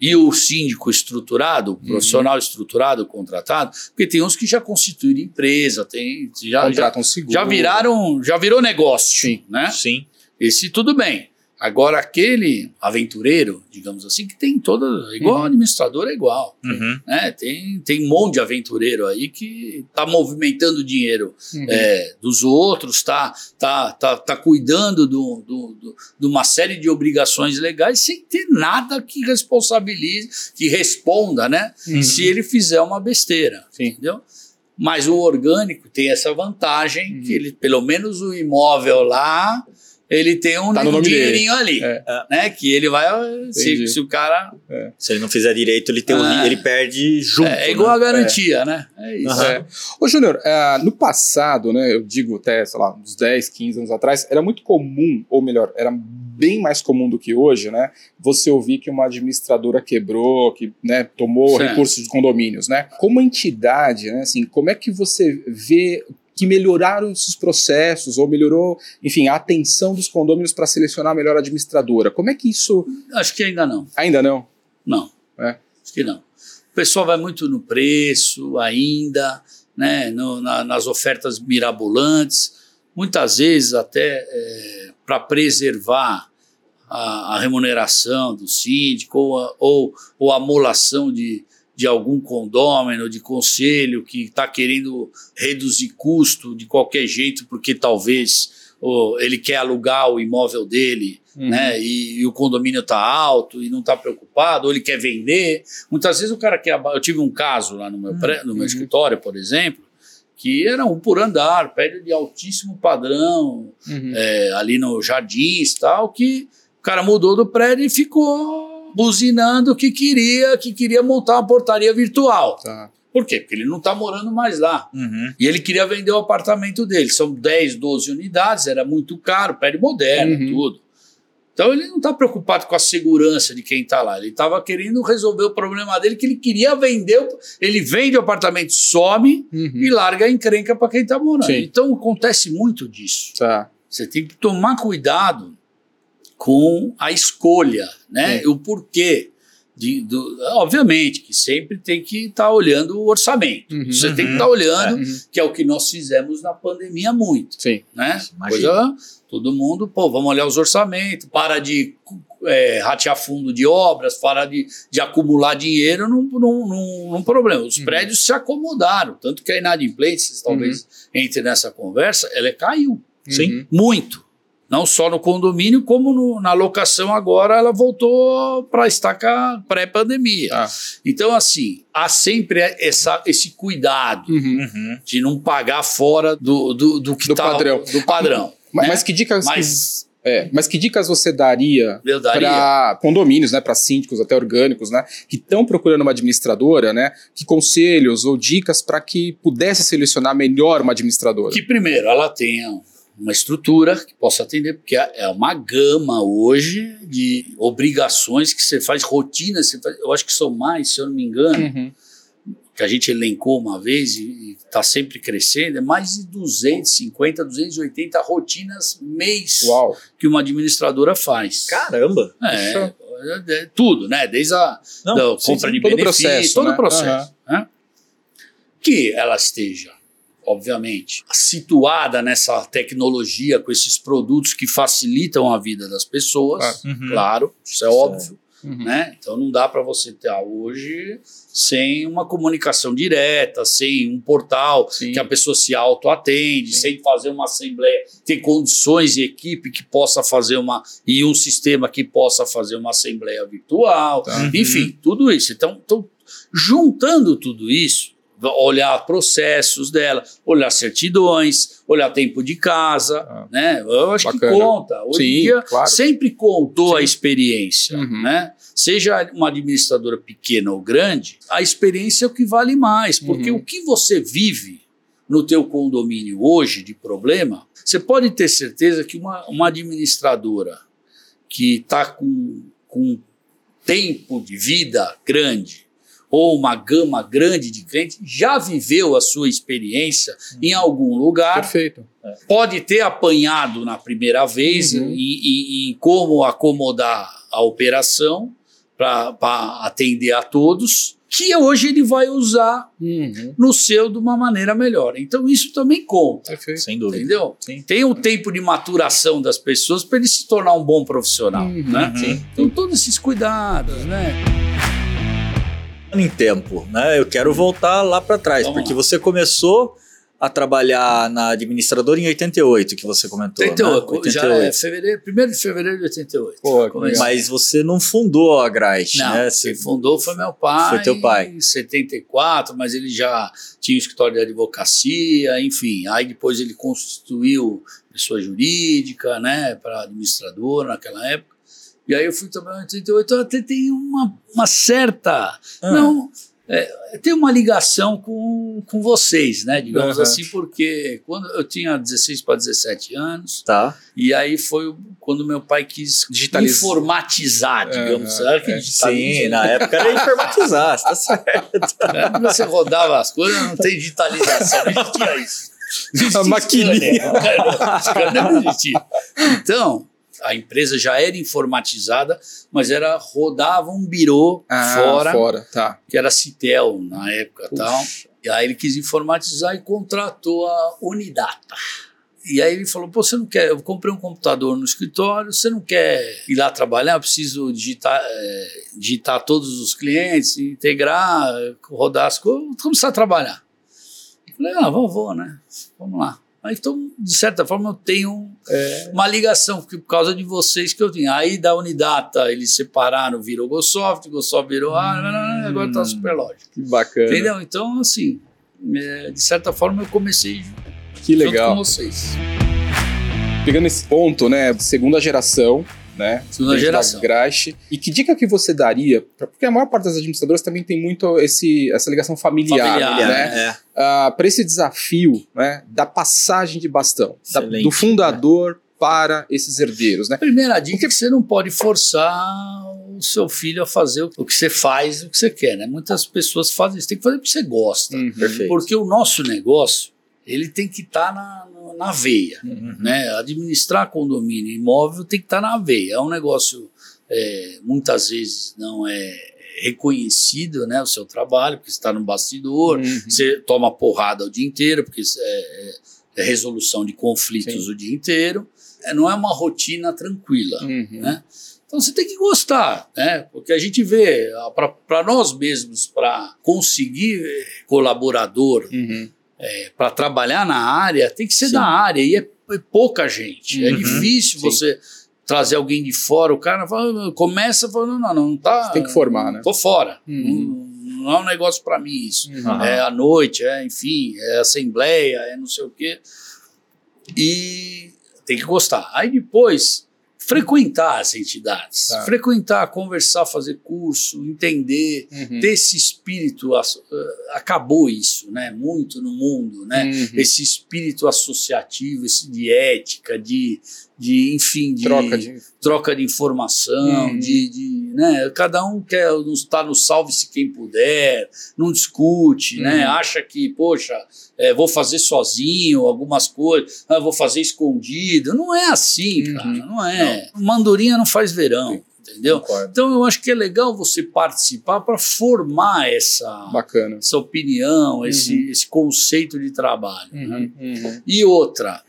e o síndico estruturado, o uhum. profissional estruturado, contratado, porque tem uns que já constituíram empresa, tem já já, já viraram, já virou negócio, Sim. né? Sim. Esse tudo bem. Agora, aquele aventureiro, digamos assim, que tem toda. Igual uhum. administrador é igual. Uhum. Né? Tem, tem um monte de aventureiro aí que está movimentando dinheiro uhum. é, dos outros, está tá, tá, tá cuidando do, do, do, de uma série de obrigações legais sem ter nada que responsabilize, que responda, né? Uhum. Se ele fizer uma besteira. Sim. Entendeu? Mas o orgânico tem essa vantagem, que uhum. ele, pelo menos o imóvel lá ele tem um, tá dinheirinho ali, é. né? Que ele vai, se, se, o cara... É. Se ele não fizer direito, ele, tem um, ele perde junto. É, é igual né? a garantia, né? É isso. Uhum. Ô, Júnior, uh, no passado, né, eu digo até, sei lá, uns 10, 15 anos atrás, era muito comum, ou melhor, era bem mais comum do que hoje, né? Você ouvir que uma administradora quebrou, que né, tomou certo. recursos de condomínios, né? Como entidade, né, assim, como é que você vê que melhoraram esses processos ou melhorou, enfim, a atenção dos condôminos para selecionar a melhor administradora. Como é que isso. Acho que ainda não. Ainda não? Não. É. Acho que não. O pessoal vai muito no preço ainda, né, no, na, nas ofertas mirabolantes, muitas vezes até é, para preservar a, a, remuneração do síndico ou a, ou, ou a molação de, de algum condômino, de conselho que está querendo reduzir custo de qualquer jeito, porque talvez ou, ele quer alugar o imóvel dele, uhum. né? E, e, o condomínio está alto e não está preocupado, ou ele quer vender. Muitas vezes o cara quer. Eu tive um caso lá no meu, pré, no meu uhum. escritório, por exemplo, que era um por andar, prédio de altíssimo padrão, uhum. é, ali no Jardins tal, que o cara mudou do prédio e ficou buzinando que queria, que queria montar uma portaria virtual. Tá. Por quê? Porque ele não está morando mais lá. Uhum. E ele queria vender o apartamento dele. São 10, 12 unidades, era muito caro, prédio moderno, uhum. tudo. Então ele não está preocupado com a segurança de quem está lá. Ele estava querendo resolver o problema dele, que ele queria vender. Ele vende o apartamento, some uhum. e larga a encrenca para quem está morando. Sim. Então acontece muito disso. Tá. Você tem que tomar cuidado com a escolha, né? É. O porquê. De, do, obviamente que sempre tem que estar tá olhando o orçamento. Uhum, Você uhum, tem que estar tá olhando, é. que é o que nós fizemos na pandemia muito. Sim. Né? Coisa, todo mundo, pô, vamos olhar os orçamentos, para de é, ratear fundo de obras, para de, de acumular dinheiro num, num, num, num problema. Os uhum. prédios se acomodaram, tanto que a inadimplência, talvez uhum. entre nessa conversa, ela caiu. Sim. Muito. Não só no condomínio, como no, na locação agora ela voltou para estaca pré-pandemia. Ah. Então, assim, há sempre essa, esse cuidado uhum. uhum. de não pagar fora do, do, do que do tá, padrão. Do padrão mas, né? mas que dicas mas, que, é, mas que dicas você daria, para condomínios, né, para síndicos até orgânicos, né, que estão procurando uma administradora, né, que conselhos ou dicas para que pudesse selecionar melhor uma administradora? Que primeiro ela tenha uma estrutura que possa atender, porque é uma gama hoje de obrigações que você faz, rotinas, você faz, eu acho que são mais, se eu não me engano, uhum. que a gente elencou uma vez e está sempre crescendo, é mais de 250, 280 rotinas mês Uau. que uma administradora faz. Caramba! É, é, é tudo, né? Desde a não, da compra sim, de todo benefício, processo, todo o né? processo. Uhum. Né? Que ela esteja obviamente, situada nessa tecnologia, com esses produtos que facilitam a vida das pessoas, uhum. claro, isso é óbvio. Uhum. Né? Então não dá para você ter hoje sem uma comunicação direta, sem um portal Sim. que a pessoa se auto-atende, sem fazer uma assembleia, ter condições e equipe que possa fazer uma. e um sistema que possa fazer uma assembleia virtual, tá. enfim, uhum. tudo isso. Então, então, juntando tudo isso, olhar processos dela, olhar certidões, olhar tempo de casa, ah, né? Eu acho bacana. que conta. Hoje Sim, em dia claro. sempre contou Sim. a experiência, uhum. né? Seja uma administradora pequena ou grande, a experiência é o que vale mais, porque uhum. o que você vive no teu condomínio hoje de problema, você pode ter certeza que uma, uma administradora que está com, com tempo de vida grande, ou uma gama grande de clientes já viveu a sua experiência uhum. em algum lugar. Perfeito. Pode ter apanhado na primeira vez uhum. em, em, como acomodar a operação para atender a todos, que hoje ele vai usar uhum. no seu de uma maneira melhor. Então isso também conta. Perfeito. Sem dúvida. Entendeu? Sim. Tem um tempo de maturação das pessoas para ele se tornar um bom profissional. Uhum. Né? Sim. Então todos esses cuidados, né? Em tempo, né? Eu quero voltar lá para trás, Vamos porque lá. você começou a trabalhar na administradora em 88, que você comentou. 88, né? 88. já é fevereiro, 1 de fevereiro de 88. Pô, mas você não fundou a Grais, não, né? Você... Quem fundou foi meu pai. Foi teu pai. Em 74, mas ele já tinha um escritório de advocacia, enfim. Aí depois ele constituiu pessoa jurídica, né, para administradora naquela época. E aí eu fui trabalhar em 88, eu até tenho uma, uma certa. Ah. Não, é, tem uma ligação com, com vocês, né? Digamos uhum. assim, porque quando eu tinha 16 para 17 anos, tá. e aí foi quando meu pai quis Digitaliz... informatizar, digamos. Uhum. Que Sim, na época era informatizar, tá certo. É, você rodava as coisas, não tem digitalização, não existia isso. A maquininha. Não existia. Então, a empresa já era informatizada, mas era rodava um birô ah, fora, fora tá. que era Citel na época Puxa. tal. E aí ele quis informatizar e contratou a Unidata. E aí ele falou: Pô, você não quer? Eu comprei um computador no escritório, você não quer ir lá trabalhar? Eu preciso digitar, é, digitar todos os clientes, integrar, rodar as coisas, começar a trabalhar. Eu falei: Ah, vou, vou, né? Vamos lá. Então, de certa forma, eu tenho é. uma ligação, por causa de vocês que eu tinha. Aí da Unidata, eles separaram, virou GoSoft, GoSoft virou. Ah, hum, agora tá Superlógico. Que bacana. Entendeu? Então, assim, é, de certa forma, eu comecei que legal. com vocês. Pegando esse ponto, né, segunda geração, né? Segunda geração. Grache. E que dica que você daria? Pra, porque a maior parte das administradoras também tem muito esse, essa ligação familiar, familiar né? É. Uh, ah, para esse desafio né, da passagem de bastão, da, do fundador né? para esses herdeiros, né? Primeira dica é que você não pode forçar o seu filho a fazer o que você faz, o que você quer, né? Muitas pessoas fazem isso, tem que fazer o que você gosta. Uhum. Porque o nosso negócio, ele tem que estar tá na, na veia. Uhum. Né? Administrar condomínio imóvel tem que estar tá na veia. É um negócio, é, muitas vezes, não é reconhecido né, o seu trabalho, porque você está no bastidor, uhum. você toma porrada o dia inteiro, porque é, é resolução de conflitos Sim. o dia inteiro. É, não é uma rotina tranquila. Uhum. Né? Então você tem que gostar, né? Porque a gente vê, para nós mesmos, para conseguir colaborador, uhum é, para trabalhar na área tem que ser Sim. da área e é é pouca gente. É uhum, é difícil sim. você trazer alguém de fora. O cara fala, começa falando, não, não, não tá. Você tem que formar, né? Tô fora. Uhum. Não, não, é um negócio para mim isso. Uhum. É à noite, é, enfim, é assembleia, é não sei o quê. E tem que gostar. Aí depois frequentar as entidades, tá. frequentar, conversar, fazer curso, entender, uhum. ter esse espírito, uh, acabou isso, né? Muito no mundo, né? Uhum. Esse espírito associativo, esse de ética, de, de enfim, de troca de, troca de informação, uhum. de, de, né? Cada um quer estar no salve-se quem puder, não discute, né? Uhum. Acha que, poxa, é, vou fazer sozinho algumas coisas, ah, vou fazer escondido. Não é assim, uhum. cara, não é. Não. Mandorinha não faz verão. Entendeu? Concordo. Então eu acho que é legal você participar para formar essa, Bacana. essa opinião, esse, uhum. esse conceito de trabalho. Né? Uhum. Né? E outra,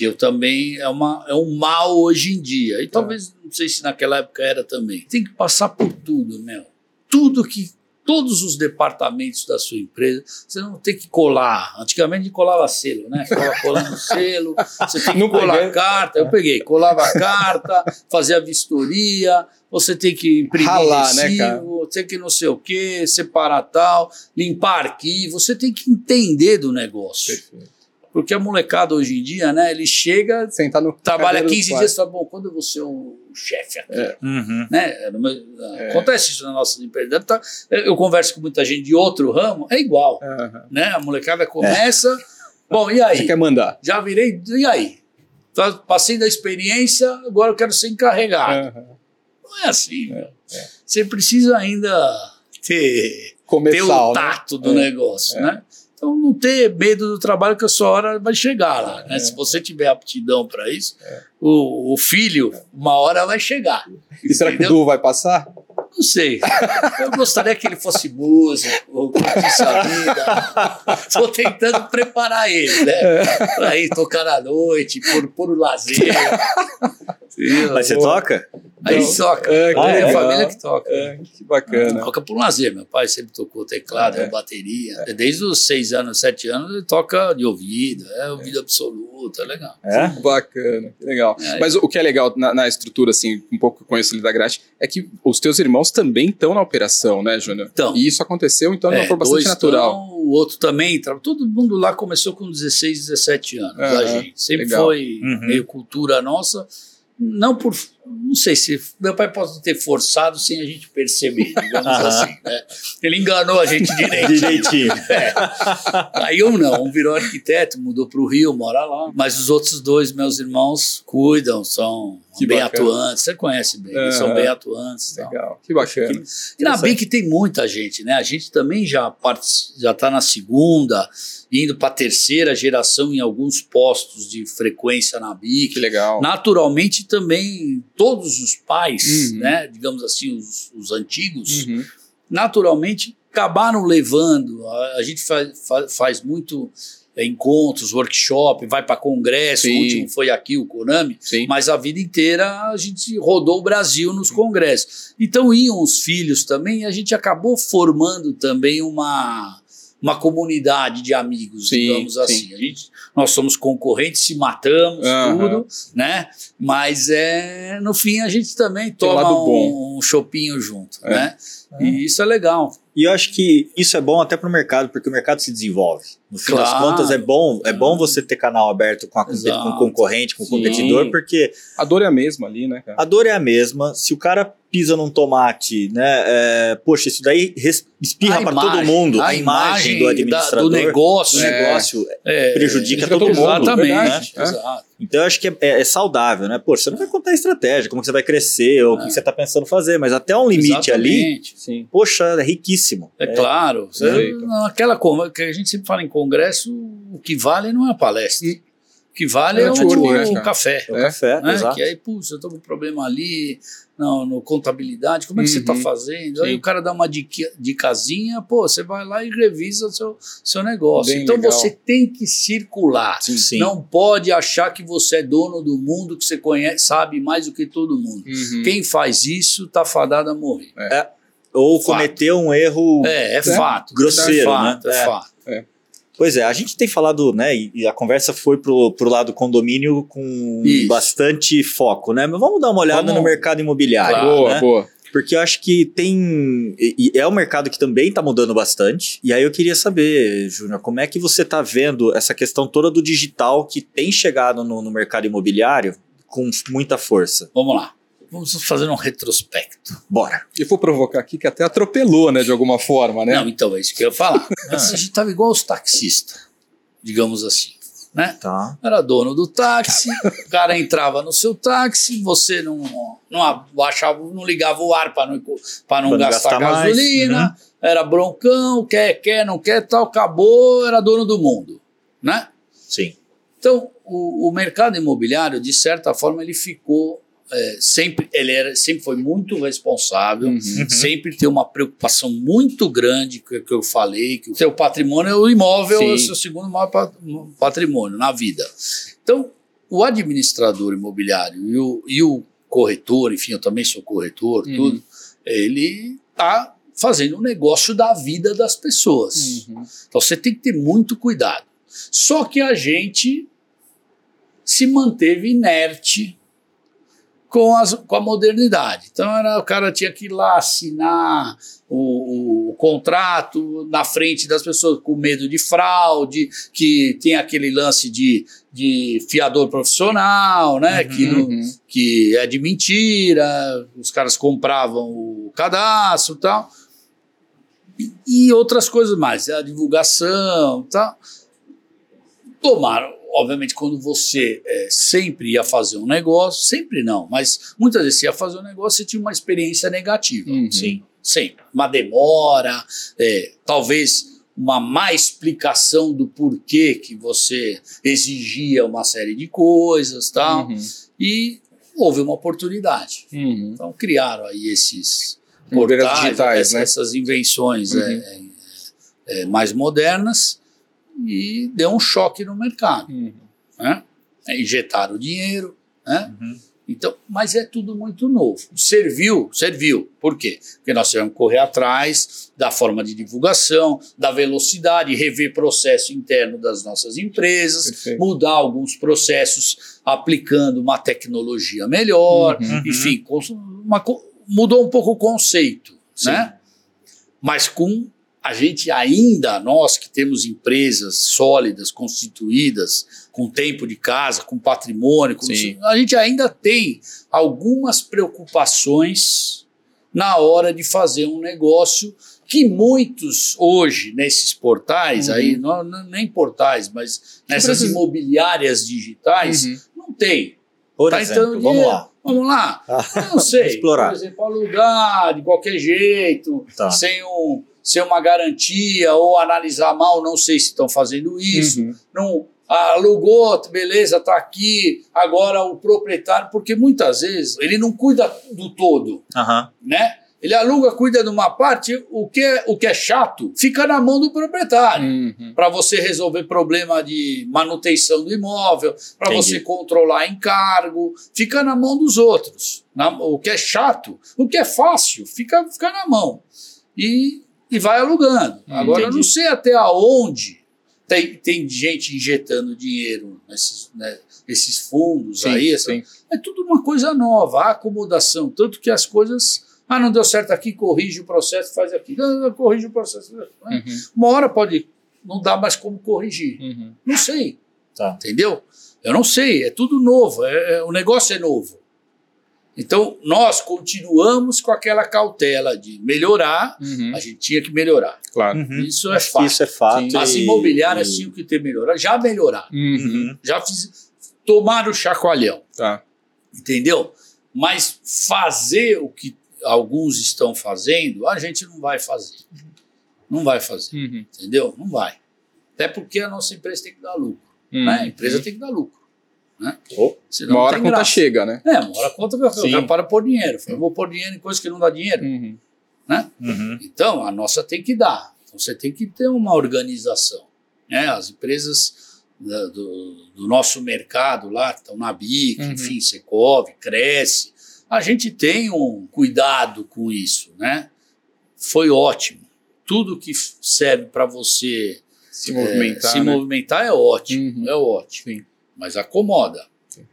que eu também é, uma, é um mal hoje em dia. E tá. talvez, não sei se naquela época era também. Tem que passar por tudo, meu. Tudo que todos os departamentos da sua empresa. Você não tem que colar. Antigamente colava selo, né? Ficava colando selo, você tem que não colar peguei. carta. Eu peguei, colava a carta, fazia vistoria, você tem que imprimir Ralar, né, recibo, né, tem que não sei o quê, separar tal, limpar arquivo. Você tem que entender do negócio. Perfeito. Porque a molecada hoje em dia, né, ele chega, Sentar no trabalha 15 dias e fala, bom, quando eu vou ser o chefe aqui? É. Uhum. Né? É. Acontece isso na nossa empresa. Tá, eu converso com muita gente de outro ramo, é igual. Uhum. Né? A molecada começa, é. bom, e aí? Você quer mandar? Já virei, e aí? Tá, passei da experiência, agora eu quero ser encarregado. Uhum. Não é assim, é, é. Você precisa ainda ter, Começar, ter o né? tato né? do é. negócio, né? Então, não ter medo do trabalho que a sua hora vai chegar lá. Né? É. Se você tiver aptidão para isso, é. o, o, filho, uma hora vai chegar. E entendeu? será que o Du vai passar? Não sei. Eu gostaria que ele fosse músico, ou curtisse a vida. Estou tentando preparar ele, né? É. Para ir tocar à noite, por, por lazer. Mas você toca? Aí então, toca. É, ah, é a família que toca. É, que bacana. Ah, toca por lazer. Meu pai sempre tocou teclado, é. bateria. É. Desde os seis anos, sete anos, ele toca de ouvido. É ouvido absoluto, é legal. É? Bacana, legal. É, Mas o que é legal na, na, estrutura, assim, um pouco que eu conheço ali da Grat, é que os teus irmãos também estão na operação, né, Júnior? Então, e isso aconteceu, então, de uma é, forma bastante natural. Tão, o outro também, todo mundo lá começou com 16, 17 anos, a gente. Sempre legal. foi uhum. meio cultura nossa não por. Não sei se. Meu pai pode ter forçado sem a gente perceber, digamos assim. Né? Ele enganou a gente direitinho. direitinho. É. Aí um não, um virou arquiteto, mudou para o Rio, mora lá. Mas os outros dois, meus irmãos, cuidam, são que bem bacana. atuantes. Você conhece bem, eles são bem atuantes. Legal, que bacana. E na BIC tem muita gente, né? A gente também já está na segunda indo para a terceira geração em alguns postos de frequência na BIC. Que legal. Naturalmente também todos os pais, uhum. né, digamos assim, os, os antigos, uhum. naturalmente acabaram levando. A, a gente faz, faz, faz muito encontros, workshop, vai para congresso, Sim. o último foi aqui, o Konami, Sim. mas a vida inteira a gente rodou o Brasil nos congressos. Então iam os filhos também e a gente acabou formando também uma uma comunidade de amigos, sim, digamos sim. assim. A gente, nós somos concorrentes, se matamos, uhum. tudo, né? Mas é, no fim a gente também toma um, um chopinho junto, é. né? É. E isso é legal. E eu acho que isso é bom até para o mercado, porque o mercado se desenvolve. No fim claro. das contas, é bom, é bom você ter canal aberto com, a, com o concorrente, com o competidor, porque. A dor é a mesma ali, né, cara? A dor é a mesma. Se o cara pisa num tomate, né? É, poxa, isso daí espirra para todo mundo. A, a imagem, imagem do administrador. Da, do negócio. Do negócio é, prejudica todo mundo. Exatamente. Né? Exato. Então eu acho que é, é, é, saudável, né? Pô, você não vai contar a estratégia, como que você vai crescer, ou o que é. você está pensando fazer, mas até um limite Exatamente. ali, Sim. poxa, é riquíssimo. É, claro. Você, aquela que a gente sempre fala em congresso, o que vale não é a palestra. E, que vale é, é o, o, né, o, café. É o café, né? Que aí, putz, eu estou com um problema ali, não, no contabilidade, como é que uhum. você está fazendo? Sim. Aí o cara dá uma dica, dicasinha, pô, você vai lá e revisa o seu, seu negócio. Bem então legal. você tem que circular. Sim, sim. Não pode achar que você é dono do mundo, que você conhece, sabe mais do que todo mundo. Uhum. Quem faz isso está fadado a morrer. É. É. Ou fato. cometeu um erro é, é fato. grosseiro, é fato, né? É, fato. Pois é, a gente tem falado, né, e a conversa foi pro, pro lado condomínio com Isso. bastante foco, né? Mas vamos dar uma olhada vamos... no mercado imobiliário. Claro, boa, né? boa. Porque eu acho que tem. E é um mercado que também está mudando bastante. E aí eu queria saber, Júnior, como é que você está vendo essa questão toda do digital que tem chegado no, no mercado imobiliário com muita força? Vamos lá. Vamos fazer um retrospecto. Bora. E vou provocar aqui que até atropelou, né, de alguma forma, né? Não, então é isso que eu ia falar. a gente estava igual os taxistas, digamos assim. Né? Tá. Era dono do táxi, o cara entrava no seu táxi, você não, não abaixava, não ligava o ar para não, pra não, gastar, gastar gasolina, uhum. era broncão, quer, quer, não quer, tal, acabou, era dono do mundo. Né? Sim. Então, o, o mercado imobiliário, de certa forma, ele ficou é, sempre ele era, sempre foi muito responsável, uhum. uhum. sempre tem uma preocupação muito grande que, que eu falei, que o seu patrimônio é o imóvel, Sim. é o seu segundo maior patrimônio na vida. Então, o administrador imobiliário e o, e o corretor, enfim, eu também sou corretor, uhum. tudo, ele está fazendo o um negócio da vida das pessoas. Uhum. Então você tem que ter muito cuidado. Só que a gente se manteve inerte com, as, com a modernidade. Então era, o cara tinha que ir lá assinar o, o, contrato na frente das pessoas com medo de fraude, que tem aquele lance de, de fiador profissional, né? Uhum, que, não, uhum. que é de mentira, os caras compravam o cadastro e tal. E, outras coisas mais, a divulgação e tal. Tomaram obviamente, quando você é, sempre ia fazer um negócio, sempre não, mas muitas vezes você ia fazer um negócio, você tinha uma experiência negativa. Uhum. Sim. Sempre. Uma demora, é, talvez uma má explicação do porquê que você exigia uma série de coisas tal. Uhum. E houve uma oportunidade. Uhum. Então criaram aí esses portais, digitais, essas, né? essas invenções uhum. é, é, é, mais modernas e deu um choque no mercado. Uhum. Né? É, injetaram dinheiro, né? Uhum. Então, mas é tudo muito novo. Serviu, serviu. Por quê? Porque nós tivemos que correr atrás da forma de divulgação, da velocidade, rever processo interno das nossas empresas, Perfeito. mudar alguns processos aplicando uma tecnologia melhor, uhum. enfim, uma, mudou um pouco o conceito, Sim. né? Mas com a gente ainda, nós que temos empresas sólidas, constituídas, com tempo de casa, com patrimônio, com a gente ainda tem algumas preocupações na hora de fazer um negócio que muitos hoje nesses portais uhum. aí, não, não, nem portais, mas nessas imobiliárias digitais, uhum. não tem. Por tá exemplo, então, vamos lá. Vamos lá. não sei. Explorar. Por exemplo, alugar de qualquer jeito, tá. sem um ser uma garantia ou analisar mal, não sei se estão fazendo isso. Uhum. Não alugou, beleza, está aqui, agora o proprietário, porque muitas vezes ele não cuida do todo, uhum. né? Ele aluga, cuida de uma parte, o que é, o que é chato fica na mão do proprietário. Uhum. Para você resolver problema de manutenção do imóvel, para você controlar encargo, fica na mão dos outros. Na, o que é chato, o que é fácil, fica, fica na mão. E e vai alugando. Hum, Agora, entendi. eu não sei até aonde tem, tem gente injetando dinheiro nesses, né, nesses fundos sim, aí. Essa, é tudo uma coisa nova, a acomodação. Tanto que as coisas. Ah, não deu certo aqui, corrige o processo, faz aqui. Não, não, corrige o processo. Né? Uhum. Uma hora pode. Não dá mais como corrigir. Uhum. Não sei. Tá. Entendeu? Eu não sei. É tudo novo. É, é, o negócio é novo. Então, nós continuamos com aquela cautela de melhorar, uhum. a gente tinha que melhorar. Claro. Uhum. Isso, é fato. isso é fato. As imobiliárias e... tinham que ter melhorado, já melhoraram. Uhum. Já fiz, tomaram o chacoalhão. Tá. Entendeu? Mas fazer o que alguns estão fazendo, a gente não vai fazer. Não vai fazer. Uhum. Entendeu? Não vai. Até porque a nossa empresa tem que dar lucro. Né? A empresa uhum. tem que dar lucro. Né? Oh, uma hora a conta graça. chega, né? É, uma hora a conta já para pôr dinheiro. Eu vou pôr dinheiro em coisa que não dá dinheiro. Uhum. Né? Uhum. Então, a nossa tem que dar. Então, você tem que ter uma organização. Né? As empresas do, do nosso mercado lá, que estão na BIC, uhum. enfim, Secov, Cresce, a gente tem um cuidado com isso. Né? Foi ótimo. Tudo que serve para você Se movimentar. É, se né? movimentar é ótimo, uhum. é ótimo. Sim. Mas acomoda. Sim.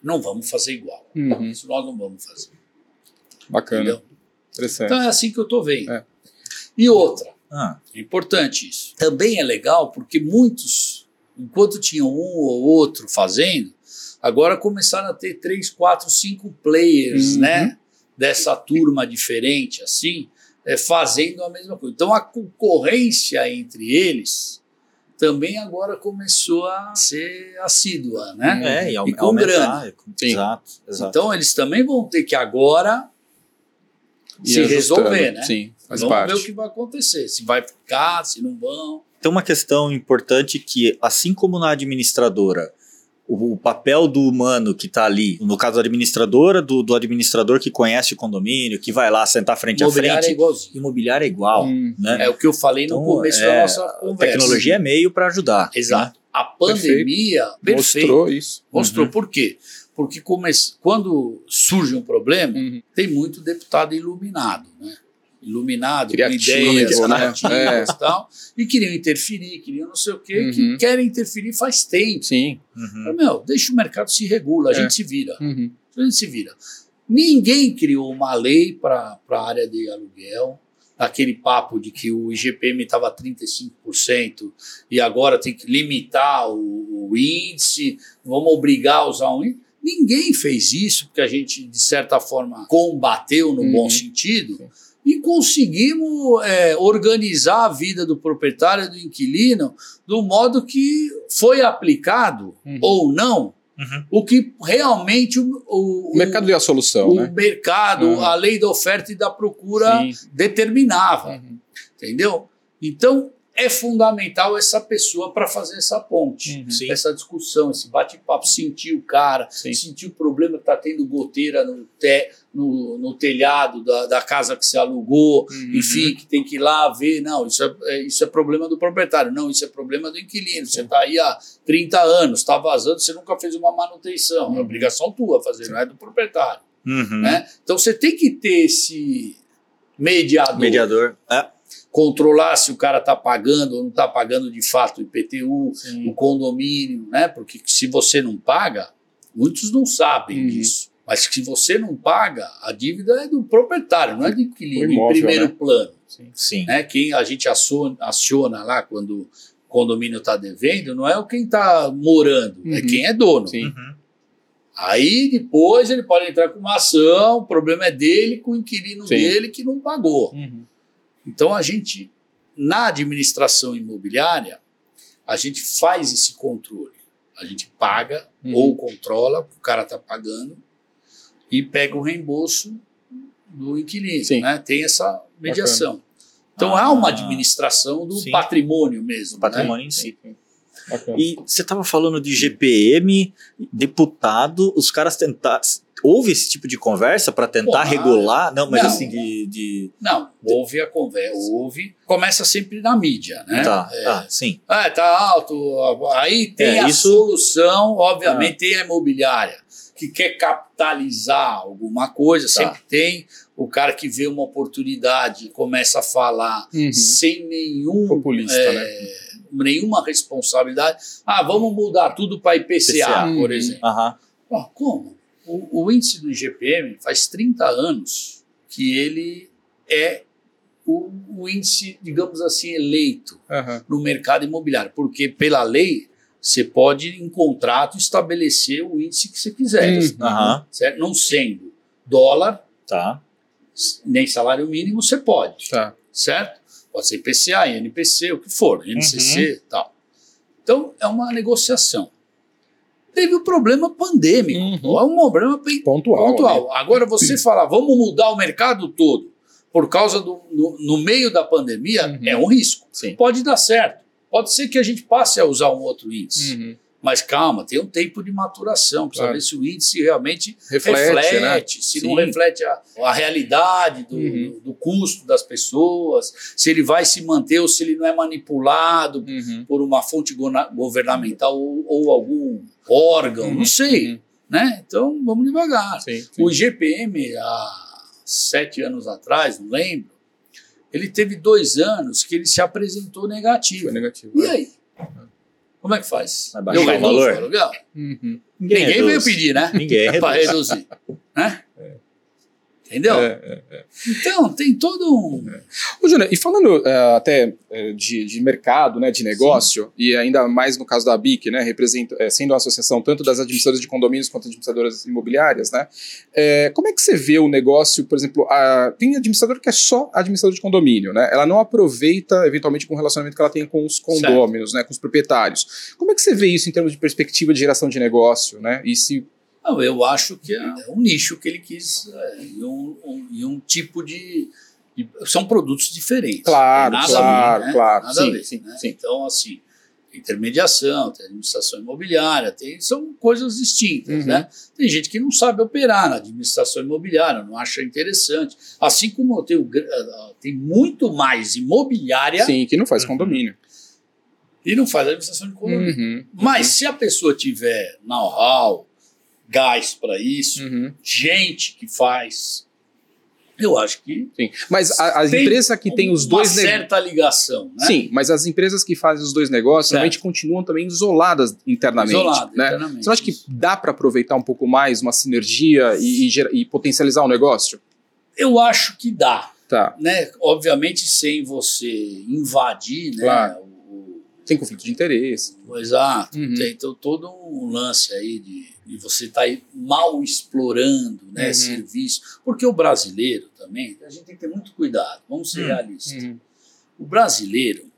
Não vamos fazer igual. Uhum. Isso nós não vamos fazer. Bacana. Entendeu? Interessante. Então é assim que eu estou vendo. É. E outra, ah. é importante isso. Também é legal porque muitos, enquanto tinham um ou outro fazendo, agora começaram a ter três, quatro, cinco players, uhum. né? Dessa turma diferente, assim, é, fazendo a mesma coisa. Então a concorrência entre eles também agora começou a ser assídua, né? É, e, e com aumentar, grana. Exato, exato. Então eles também vão ter que agora e se resolver, né? Sim, faz Vamos parte. ver o que vai acontecer, se vai ficar, se não vão. Tem uma questão importante que, assim como na administradora, o, o papel do humano que está ali, no caso da administradora, do, do, administrador que conhece o condomínio, que vai lá sentar frente a frente. É igualzinho. Imobiliário é igual. Hum, né? É o que eu falei no então, começo é, da nossa conversa. Tecnologia é meio para ajudar. Exato. Né? A pandemia perfeito, mostrou isso. Mostrou uhum. por quê? Porque come... quando surge um problema, uhum. tem muito deputado iluminado, né? Iluminado, Criativo, com ideias né? criativas é. e tal, e queriam interferir, queriam não sei o quê, uhum. que querem interferir faz tempo. Sim. Uhum. meu, deixa o mercado se regula, a é. gente se vira. Uhum. A gente se vira. Ninguém criou uma lei para a área de aluguel, aquele papo de que o IGPM estava 35% e agora tem que limitar o, o índice, vamos obrigar a usar um índice. Ninguém fez isso, porque a gente, de certa forma, combateu no uhum. bom sentido e conseguimos é, organizar a vida do proprietário e do inquilino do modo que foi aplicado uhum. ou não Uhum. O que realmente o, o, o mercado deu a solução. O né? mercado, uhum. a lei da oferta e da procura Sim. determinava. Uhum. Entendeu? Então, é fundamental essa pessoa para fazer essa ponte, uhum. essa discussão, esse bate-papo, sentir o cara, Sim. sentir o problema que está tendo goteira no, te, no, no telhado da, da, casa que se alugou, uhum. enfim, que tem que ir lá ver. Não, isso é, é isso é problema do proprietário, não, isso é problema do inquilino. Você está aí há 30 anos, está vazando, você nunca fez uma manutenção. Uhum. É obrigação tua fazer, Sim. não é do proprietário. Uhum. Né? Então você tem que ter esse mediador. Mediador. É controlar se o cara está pagando ou não está pagando de fato o IPTU, Sim. o condomínio, né? Porque se você não paga, muitos não sabem uhum. disso. Mas se você não paga, a dívida é do proprietário, não é do inquilino, em primeiro né? plano. Sim. Sim. Né? Quem a gente aciona, aciona lá quando o condomínio está devendo não é quem está morando, é uhum. é quem é dono. Uhum. Aí depois ele pode entrar com uma ação, o problema é dele com o inquilino Sim. dele que não pagou. Uhum. Então a gente, na administração imobiliária, a gente faz esse controle. A gente paga uhum. ou controla, o cara está pagando, e pega o reembolso do inquilino. Né? Tem essa mediação. Bacana. Então ah, há uma administração do sim. patrimônio mesmo. Patrimônio né? em si. E você estava falando de GPM, deputado, os caras tentaram houve esse tipo de conversa para tentar regular? Não, mas não, assim, de, de, Não, houve a conversa, houve. Começa sempre na mídia, né? Tá, é, ah, sim. Ah, tá alto. Aí tem é, a isso... solução, obviamente, ah. tem a imobiliária, que quer capitalizar alguma coisa, tá. sempre tem. O cara que vê uma oportunidade começa a falar uhum. sem nenhum. Populista, é, né? Nenhuma responsabilidade. Ah, vamos mudar tudo para IPCA, IPCA, por exemplo. Uhum. Ah, como? O, o, índice do IGPM faz 30 anos que ele é o, o índice, digamos assim, eleito uhum. no mercado imobiliário, porque pela lei você pode, em contrato, estabelecer o índice que você quiser, uhum. certo? não sendo dólar, tá. nem salário mínimo, você pode, tá. certo? Pode ser IPCA, INPC, o que for, NCC uhum. tal. Então, é uma negociação teve o um problema pandêmico. Uhum. É um problema pontual. pontual. Né? Agora, você falar, vamos mudar o mercado todo por causa do. no, no meio da pandemia, uhum. é um risco. Sim. Pode dar certo. Pode ser que a gente passe a usar um outro índice. Uhum. Mas calma, tem um tempo de maturação, para claro. ver se o índice realmente reflete, reflete né? se Sim. não reflete a, a realidade do, uhum. do, do, custo das pessoas, se ele vai se manter ou se ele não é manipulado uhum. por uma fonte governamental ou, ou algum órgão, uhum. não sei. Uhum. Né? Então vamos devagar. Sim, sim. O IGPM, há sete anos atrás, não lembro, Ele teve dois anos que ele se apresentou negativo. Foi negativo. E é. aí? Como é que faz? Vai baixar o valor? Uhum. Ninguém, Ninguém veio pedir, né? Ninguém. Para reduzir. né? É. Entendeu? É, é, é. Então, tem todo um. É. Ô, Júnior, e falando uh, até uh, de, de mercado, né, de negócio, Sim. e ainda mais no caso da BIC, né, representa, é, sendo uma associação tanto das administradoras de condomínios quanto administradoras imobiliárias, né, como é que você vê o negócio, por exemplo, a, tem administrador que é só administrador de condomínio, né, ela não aproveita eventualmente com o relacionamento que ela tem com os condôminos, né, com os proprietários. Como é que você vê isso em termos de perspectiva de geração de negócio, né, e se não, eu acho que é um nicho que ele quis é, e, um, um, e um tipo de, de, São produtos diferentes. Claro, nada claro, ver, né? claro. Nada sim, a ver, sim, né? sim. Então, assim, intermediação, tem administração imobiliária, tem, são coisas distintas. Uhum. Né? Tem gente que não sabe operar na administração imobiliária, não acha interessante. Assim como eu tenho, eh, tem muito mais imobiliária. Sim, que não faz condomínio. E não faz administração de condomínio. Uhum. Mas uhum. se a pessoa tiver know-how, gás para isso, uhum. gente que faz. Eu acho que. Sim. Mas as empresas que têm os dois. Uma certa ligação. Né? Sim, mas as empresas que fazem os dois negócios certo. realmente continuam também isoladas internamente. Isoladas, né? internamente. Você acha que dá para aproveitar um pouco mais uma sinergia e, e, e, potencializar o negócio? Eu acho que dá. Tá. Né? Obviamente, sem você invadir né, claro. Sem conflito de interesse. Exato. Uhum. Tem então, todo um lance aí de, de você estar tá mal explorando né, uhum. serviço. Porque o brasileiro também, a gente tem que ter muito cuidado, vamos ser uhum. realistas. Uhum. O brasileiro,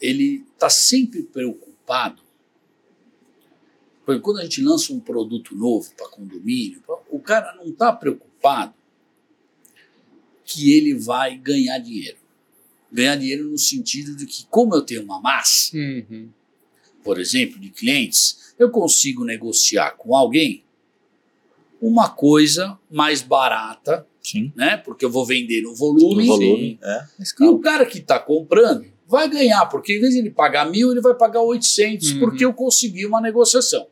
ele está sempre preocupado. Porque quando a gente lança um produto novo para condomínio, o cara não está preocupado que ele vai ganhar dinheiro ganhar dinheiro no sentido de que, como eu tenho uma massa, uhum. Por exemplo, de clientes, eu consigo negociar com alguém uma coisa mais barata, Sim. né? Porque eu vou vender no volume. Volume é. E o cara que está comprando vai ganhar, porque em vez de ele pagar mil, ele vai pagar 800, uhum. porque eu consegui uma negociação.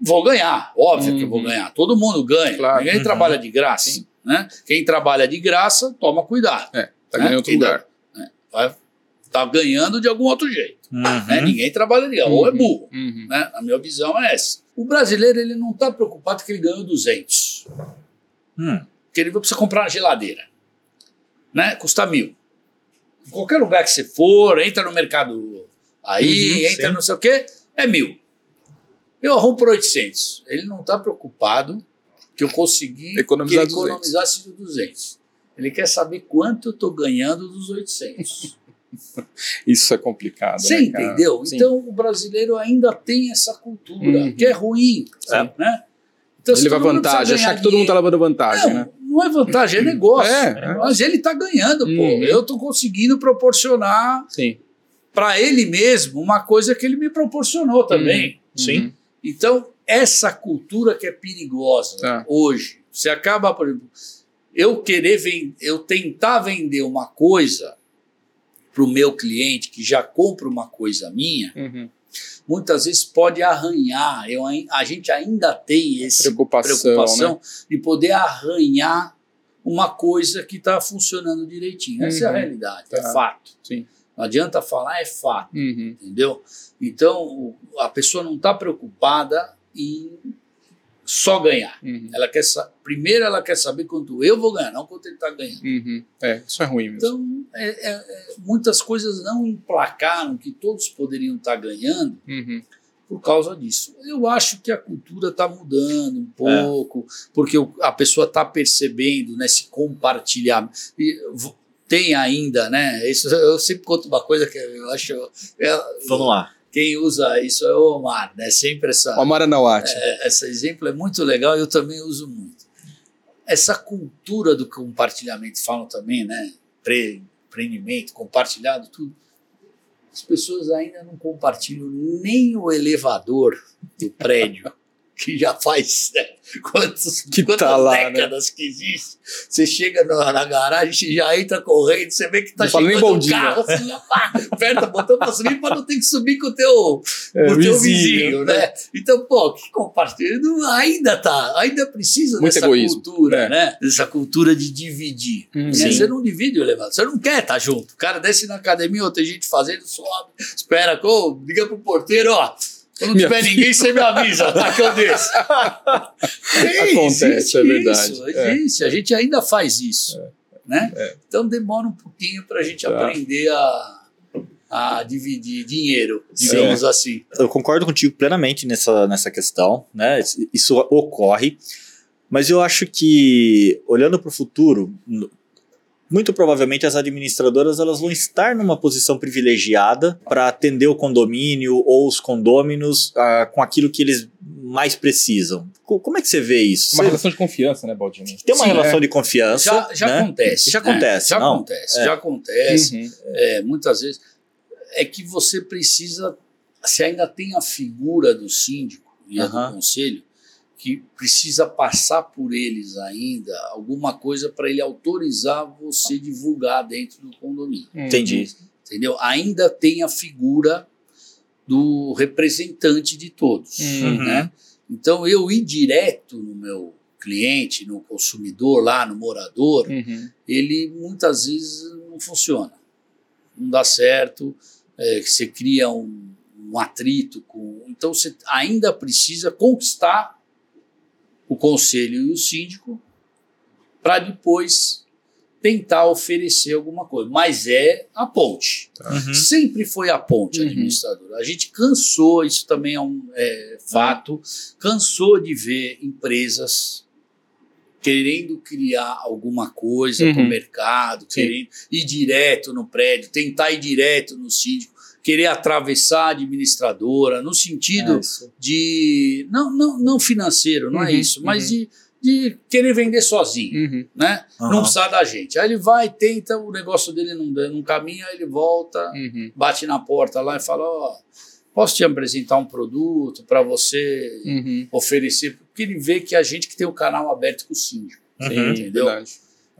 Vou ganhar, óbvio uhum. que eu vou uhum. ganhar. Todo mundo ganha. Claro. Ninguém trabalha de graça. Né? Quem trabalha de graça, toma cuidado. É, tá ganhando né? outro lugar vai tá ganhando de algum outro jeito. Uhum. Né? Ninguém trabalha ali, uhum. ou é uhum. burro. Uhum. Né? A minha visão é essa. O brasileiro ele não está preocupado que ele ganhou 200. Hum. Porque ele precisa comprar uma geladeira. Né? Custa mil. Em qualquer lugar que você for, entra no mercado aí, uhum, entra sim. não sei o quê, é mil. Eu arrumo por 800. Ele não está preocupado que eu consegui economizar que ele economizasse 200. Ele quer saber quanto eu estou ganhando dos 800. Isso é complicado. Você né, entendeu? Sim. Então o brasileiro ainda tem essa cultura, uhum. que é ruim. É. Né? Então, ele leva vantagem, achar que todo mundo está levando vantagem. Não, né? não é vantagem, é negócio. É, é. Mas ele está ganhando, uhum. pô. Eu estou conseguindo proporcionar para ele mesmo uma coisa que ele me proporcionou também. Uhum. Sim. Então, essa cultura que é perigosa tá. hoje, você acaba, por exemplo eu querer vender, eu tentar vender uma coisa para o meu cliente que já compra uma coisa minha, uhum. muitas vezes pode arranhar. Eu, a gente ainda tem essa preocupação, preocupação né? de poder arranhar uma coisa que está funcionando direitinho. Essa uhum. é a uhum. realidade, é tá. é fato. Sim. Não adianta falar, é fato. Uhum. Entendeu? Então, a pessoa não está preocupada em só ganhar. Uhum. Ela quer primeiro ela quer saber quanto eu vou ganhar, não quanto ele está ganhando. Uhum. É, isso é ruim mesmo. Então, é, é, é, muitas coisas não emplacaram que todos poderiam estar tá ganhando uhum. por causa disso. Eu acho que a cultura está mudando um pouco, é. porque a pessoa está percebendo né, se compartilhar. E, tem ainda, né? Isso, eu sempre conto uma coisa que eu acho. É, Vamos lá quem usa isso é o Omar, né? Sempre essa. Omar Anawati. É, esse exemplo é muito legal e eu também uso muito. Essa cultura do compartilhamento, falam também, né? Pre, empreendimento, compartilhado, tudo. As pessoas ainda não compartilham nem o elevador do prédio. Que já faz né, quantos, que quantas tá lá, décadas né? que existe. Você chega na, na, garagem, você já entra correndo, você vê que tá não chegando um carro, assim, pá, aperta o botão para subir para não ter que subir com o teu, é, com o teu vizinho, vizinho né? né? Então, pô, que compartilha, ainda tá, ainda precisa Muito dessa egoísmo. cultura, é. né? Dessa cultura de dividir. Hum, você não divide o elevador, você não quer estar tá junto. O cara desce na academia, outra gente fazendo, sobe, espera, oh, liga pro porteiro, ó quando não tiver ninguém, você me avisa, tá? Que eu desço. Acontece, é verdade. Isso, existe. É. A gente ainda faz isso. É. Né? É. Então demora um pouquinho para a gente tá. aprender a, a dividir dinheiro, digamos Sim. assim. Eu concordo contigo plenamente nessa, nessa questão, né? Isso ocorre, mas eu acho que, olhando para o futuro, muito provavelmente as administradoras elas vão estar numa posição privilegiada para atender o condomínio ou os condôminos uh, com aquilo que eles mais precisam. Como é que você vê isso? Uma você... relação de confiança, né, Baldini? Tem uma Sim, relação é. de confiança. Já, já né? acontece. Já acontece. Já não? acontece. É. Já acontece. Uhum. É, muitas vezes é que você precisa. Você ainda tem a figura do síndico e uhum. do conselho que precisa passar por eles ainda alguma coisa para ele autorizar você divulgar dentro do condomínio. Hum. Entendi. Entendeu? Ainda tem a figura do representante de todos, uhum. né? Então eu ir direto no meu cliente, no consumidor lá, no morador, uhum. ele muitas vezes não funciona, não dá certo, é, você cria um, um atrito com, então você ainda precisa conquistar o conselho e o síndico para depois tentar oferecer alguma coisa. Mas é a ponte. Uhum. Sempre foi a ponte uhum. administradora. A gente cansou, isso também é um é, fato, cansou de ver empresas querendo criar alguma coisa uhum. para o mercado, Sim. querendo ir direto no prédio, tentar ir direto no síndico querer atravessar a administradora, no sentido é de. Não, não, não financeiro, não é uhum, é isso, mas uhum. de, de querer vender sozinho, uhum. né? Não precisar da gente. Aí ele vai, tenta, o negócio dele não, não caminha, aí ele volta, uhum. bate na porta lá e fala: Ó, oh, posso te apresentar um produto para você uhum. oferecer? Porque ele vê que a gente que tem o canal aberto com o síndico. Uhum. Entendeu? Verdade.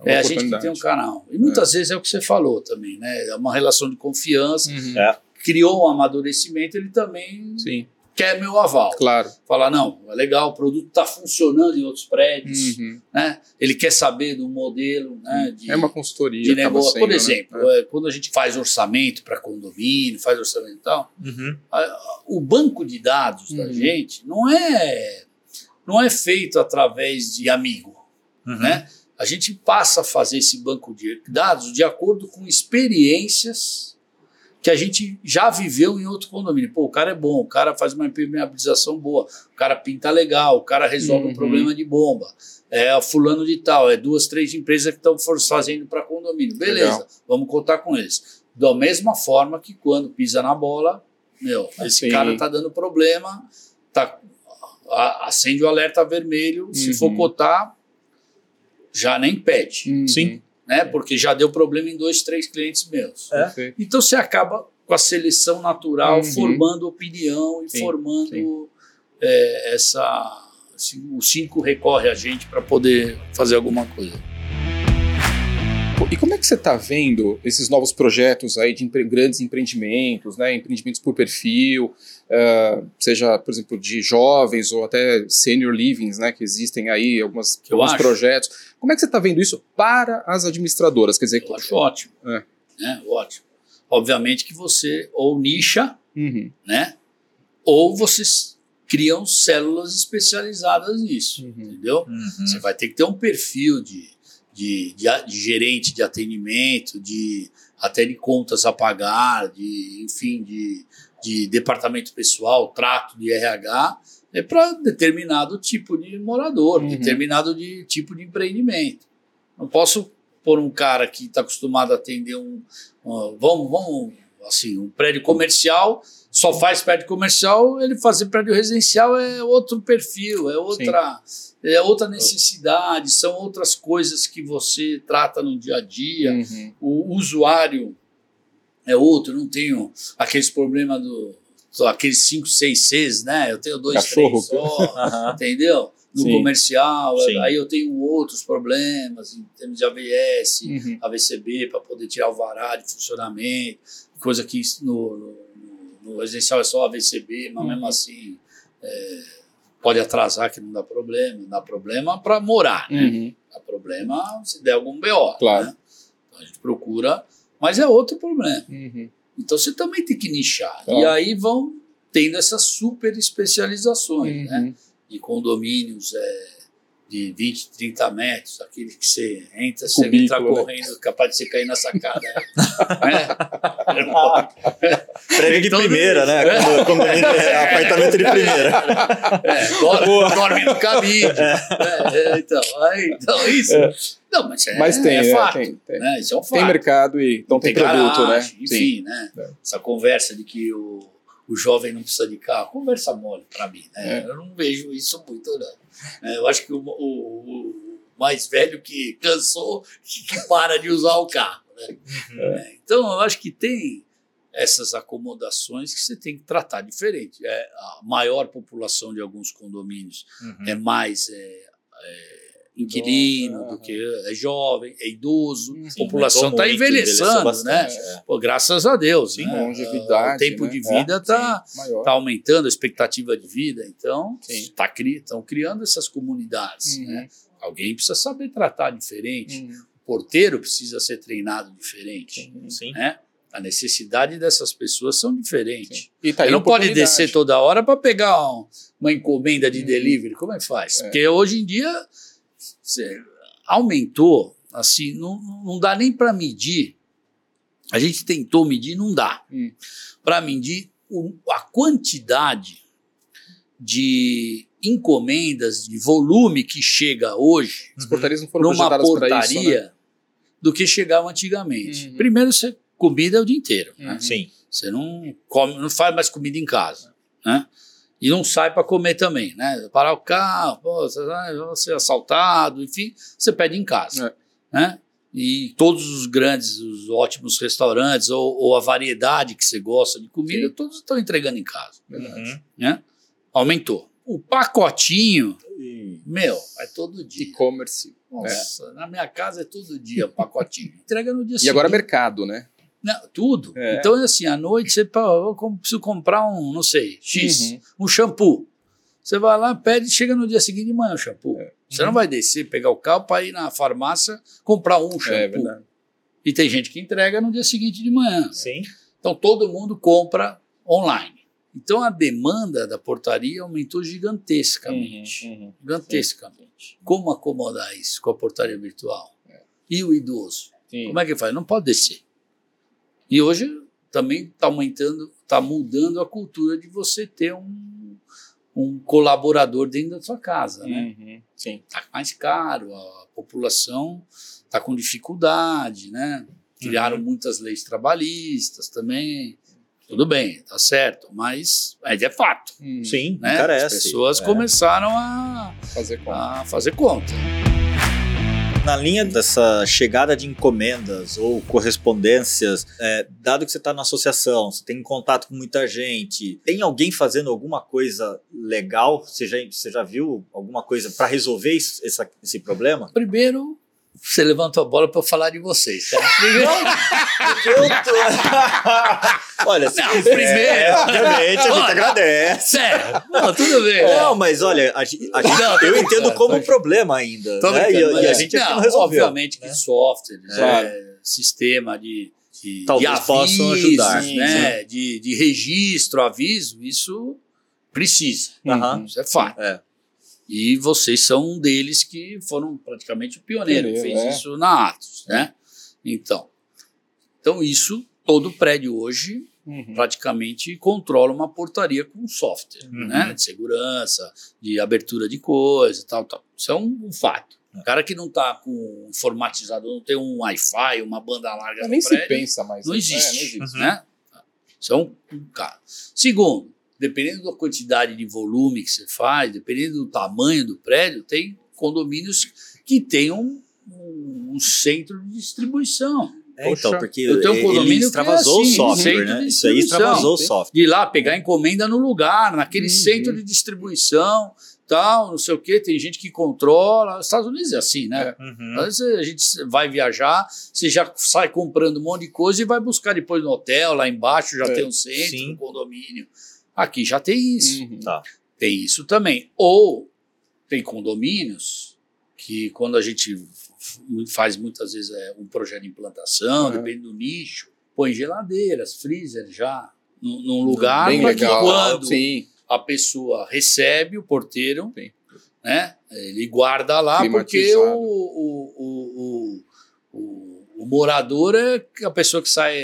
É, é a gente que tem um canal. E muitas é. vezes é o que você falou também, né? É uma relação de confiança. Uhum. É criou um amadurecimento, ele também Sim. quer meu aval. Claro. Falar, não, é legal, o produto está funcionando em outros prédios, uhum. né? Ele quer saber do modelo, né? De, é uma consultoria. De negócio. Sendo, Por né? exemplo, né? quando a gente faz orçamento para condomínio, faz orçamento e tal, uhum. o banco de dados uhum. da gente não é, não é feito através de amigo, uhum. né? A gente passa a fazer esse banco de dados de acordo com experiências que a gente já viveu em outro condomínio. Pô, o cara é bom, o cara faz uma impermeabilização boa, o cara pinta legal, o cara resolve uhum. um problema de bomba. É fulano de tal, é duas, três empresas que estão fazendo para condomínio. Beleza, legal. vamos contar com eles. Da mesma forma que quando pisa na bola, meu, esse cara tá dando problema, tá, acende o alerta vermelho, uhum. se for cotar, já nem pede. Uhum. Sim né? Porque já deu problema em dois, três clientes meus. É. Então você acaba com a seleção natural, uhum. formando opinião e sim, formando sim. É, essa. Assim, o cinco recorre a gente para poder fazer alguma coisa. E como é que você está vendo esses novos projetos aí de empre grandes empreendimentos, né, empreendimentos por perfil, uh, seja, por exemplo, de jovens ou até senior livings, né, que existem aí algumas, alguns acho. projetos. Como é que você está vendo isso para as administradoras? Quer dizer, Eu acho ótimo. É. Né, ótimo. Obviamente que você ou nicha, uhum. né, ou vocês criam células especializadas nisso, uhum. entendeu? Uhum. Você vai ter que ter um perfil de de, de, de, gerente de atendimento, de até de contas a pagar, de enfim, de, de departamento pessoal, trato de RH, é para determinado tipo de morador, uhum. determinado de, tipo de empreendimento. Não posso pôr um cara que está acostumado a atender um, um, vamos, vamos assim, um prédio comercial, só faz prédio comercial, ele fazer prédio residencial é outro perfil, é outra, é outra necessidade, são outras coisas que você trata no dia a dia. Uhum. O usuário é outro, não tenho aqueles problemas do aqueles 5, 6 Cs, né? Eu tenho dois, Cachorro. três só, entendeu? No Sim. comercial, Sim. aí eu tenho outros problemas em termos de AVS, uhum. AVCB, para poder tirar o vará de funcionamento, coisa que no, no, residencial é só AVCB, mas uhum. mesmo assim é, pode atrasar que não dá problema, não dá problema para morar, né? Uhum. Dá problema se der algum BO. Claro. Né? Então a gente procura, mas é outro problema. Uhum. Então você também tem que nichar. Claro. E aí vão tendo essas super especializações, né? uhum. né? De condomínios é, de 20, 30 metros, aquele que você entra, você Cubículo, entra né? correndo, capaz de você cair na sacada. né? Prédio de primeira, né? É. Quando, quando é apartamento de primeira. É, dorme, dorme no cabide. É. é. então, aí, então, isso. É. Não, mas, é, mas tem, é fato. Tem, tem. Né? Isso é um fato. Tem mercado e então tem, tem produto, né? garagem, né? Enfim, Sim. né? Essa conversa de que o o jovem não precisa de carro. Conversa mole para mim, né? É. Eu não vejo isso muito, não. É, eu acho que o, o, o, mais velho que cansou que, para de usar o carro, né? Uhum. É, então, eu acho que tem essas acomodações que você tem que tratar diferente. É, a maior população de alguns condomínios uhum. é mais é, é inquilino, do que é jovem, é idoso, a população está envelhecendo, né? É. Pô, graças a Deus, Sim, né? longevidade, o tempo né? de vida está é, tá aumentando, a expectativa de vida, então estão cri, criando essas comunidades, uhum. né? Alguém precisa saber tratar diferente, uhum. o porteiro precisa ser treinado diferente, Sim. né? A necessidade dessas pessoas são diferentes. E tá não pode descer toda hora para pegar um, uma encomenda de uhum. delivery. Como é que faz? É. Porque hoje em dia aumentou, assim, não, não dá nem para medir. A gente tentou medir, não dá. Hum. Para medir o, a quantidade de encomendas, de volume que chega hoje As portarias não foram numa portaria isso, né? do que chegava antigamente. Uhum. Primeiro, você comida o dia inteiro. Né? Uhum. Né? Sim. Você não come, não faz mais comida em casa. Né? E não sai para comer também, né? Parar o carro, pô, você vai ser assaltado, enfim, você pede em casa, é. né? E todos os grandes, os ótimos restaurantes ou, ou a variedade que você gosta de comida, Sim. todos estão entregando em casa, uhum. né? Aumentou. O pacotinho, Sim. meu, é todo dia. E-commerce. Nossa, na minha casa é todo dia pacotinho. Entrega no dia e seguinte. E agora mercado, né? Não, tudo. É. Então, assim, à noite você eu preciso comprar um, não sei, X, uhum. um shampoo. Você vai lá, pede, chega no dia seguinte de manhã o shampoo. É. Você não vai descer, pegar o carro para ir na farmácia comprar um é shampoo. É e tem gente que entrega no dia seguinte de manhã. Sim. Então todo mundo compra online. Então a demanda da portaria aumentou gigantescamente. Uhum, uhum. Gigantescamente. Sim. Como acomodar isso com a portaria virtual? É. E o idoso? Sim. Como é que faz? Não pode descer. E hoje também está aumentando, está mudando a cultura de você ter um, um colaborador dentro da sua casa, né? Uhum, sim. Está mais caro, a população está com dificuldade, né? Criaram uhum. muitas leis trabalhistas também. Tudo bem, tá certo, mas é de fato. Uhum. Sim, né? As pessoas é. começaram a fazer conta. A fazer conta. Na linha dessa chegada de encomendas ou correspondências, é, dado que você está na associação, você tem contato com muita gente, tem alguém fazendo alguma coisa legal? Você já, você já viu alguma coisa para resolver esse, esse problema? Primeiro, você levantou a bola para eu falar de vocês. Tá? Tô... olha, se não, quiser, primeiro... obviamente, a gente agradece. Sério, não, tudo bem. Não, mas olha, a, a gente, não, eu entendo como um problema ainda. Né? E, e, a gente não, não resolveu. Obviamente né? que software, é, sistema de, de, Talvez de avisos, possam ajudar. Né? De, de registro, aviso, isso precisa. Uhum. Isso é fato. É. E vocês são um deles que foram praticamente o pioneiro, que fez é. isso na Atos, né? Então, então isso, todo prédio hoje uhum. praticamente controla uma portaria com software, uhum. né? De segurança, de abertura de coisa, tal, tal. Isso é um, um fato. É. O cara que não está com informatizador, não tem um Wi-Fi, uma banda larga nem prédio, se pensa mais. Não existe, é, não existe. Né? Isso é um, um cara. Segundo, dependendo da quantidade de volume que você faz, dependendo do tamanho do prédio, tem condomínios que têm um, um, um centro de distribuição. É, então, porque eu tenho um condomínio ele extravasou é assim, o software, né? Isso aí extravasou o software. De ir lá pegar encomenda no lugar, naquele uhum. centro de distribuição, tal, não sei o quê. Tem gente que controla. Os Estados Unidos é assim, né? É. Uhum. Às vezes a gente vai viajar, você já sai comprando um monte de coisa e vai buscar depois no hotel, lá embaixo já é. tem um centro, Sim. um condomínio. Aqui já tem isso. Uhum. Tá. Tem isso também. Ou tem condomínios que quando a gente faz muitas vezes é, um projeto de implantação, uhum. depende do nicho, põe geladeiras, freezer já num, num lugar Bem legal. quando Sim. a pessoa recebe o porteiro, Sim. né, ele guarda lá porque o, o, o, o, o morador é a pessoa que sai,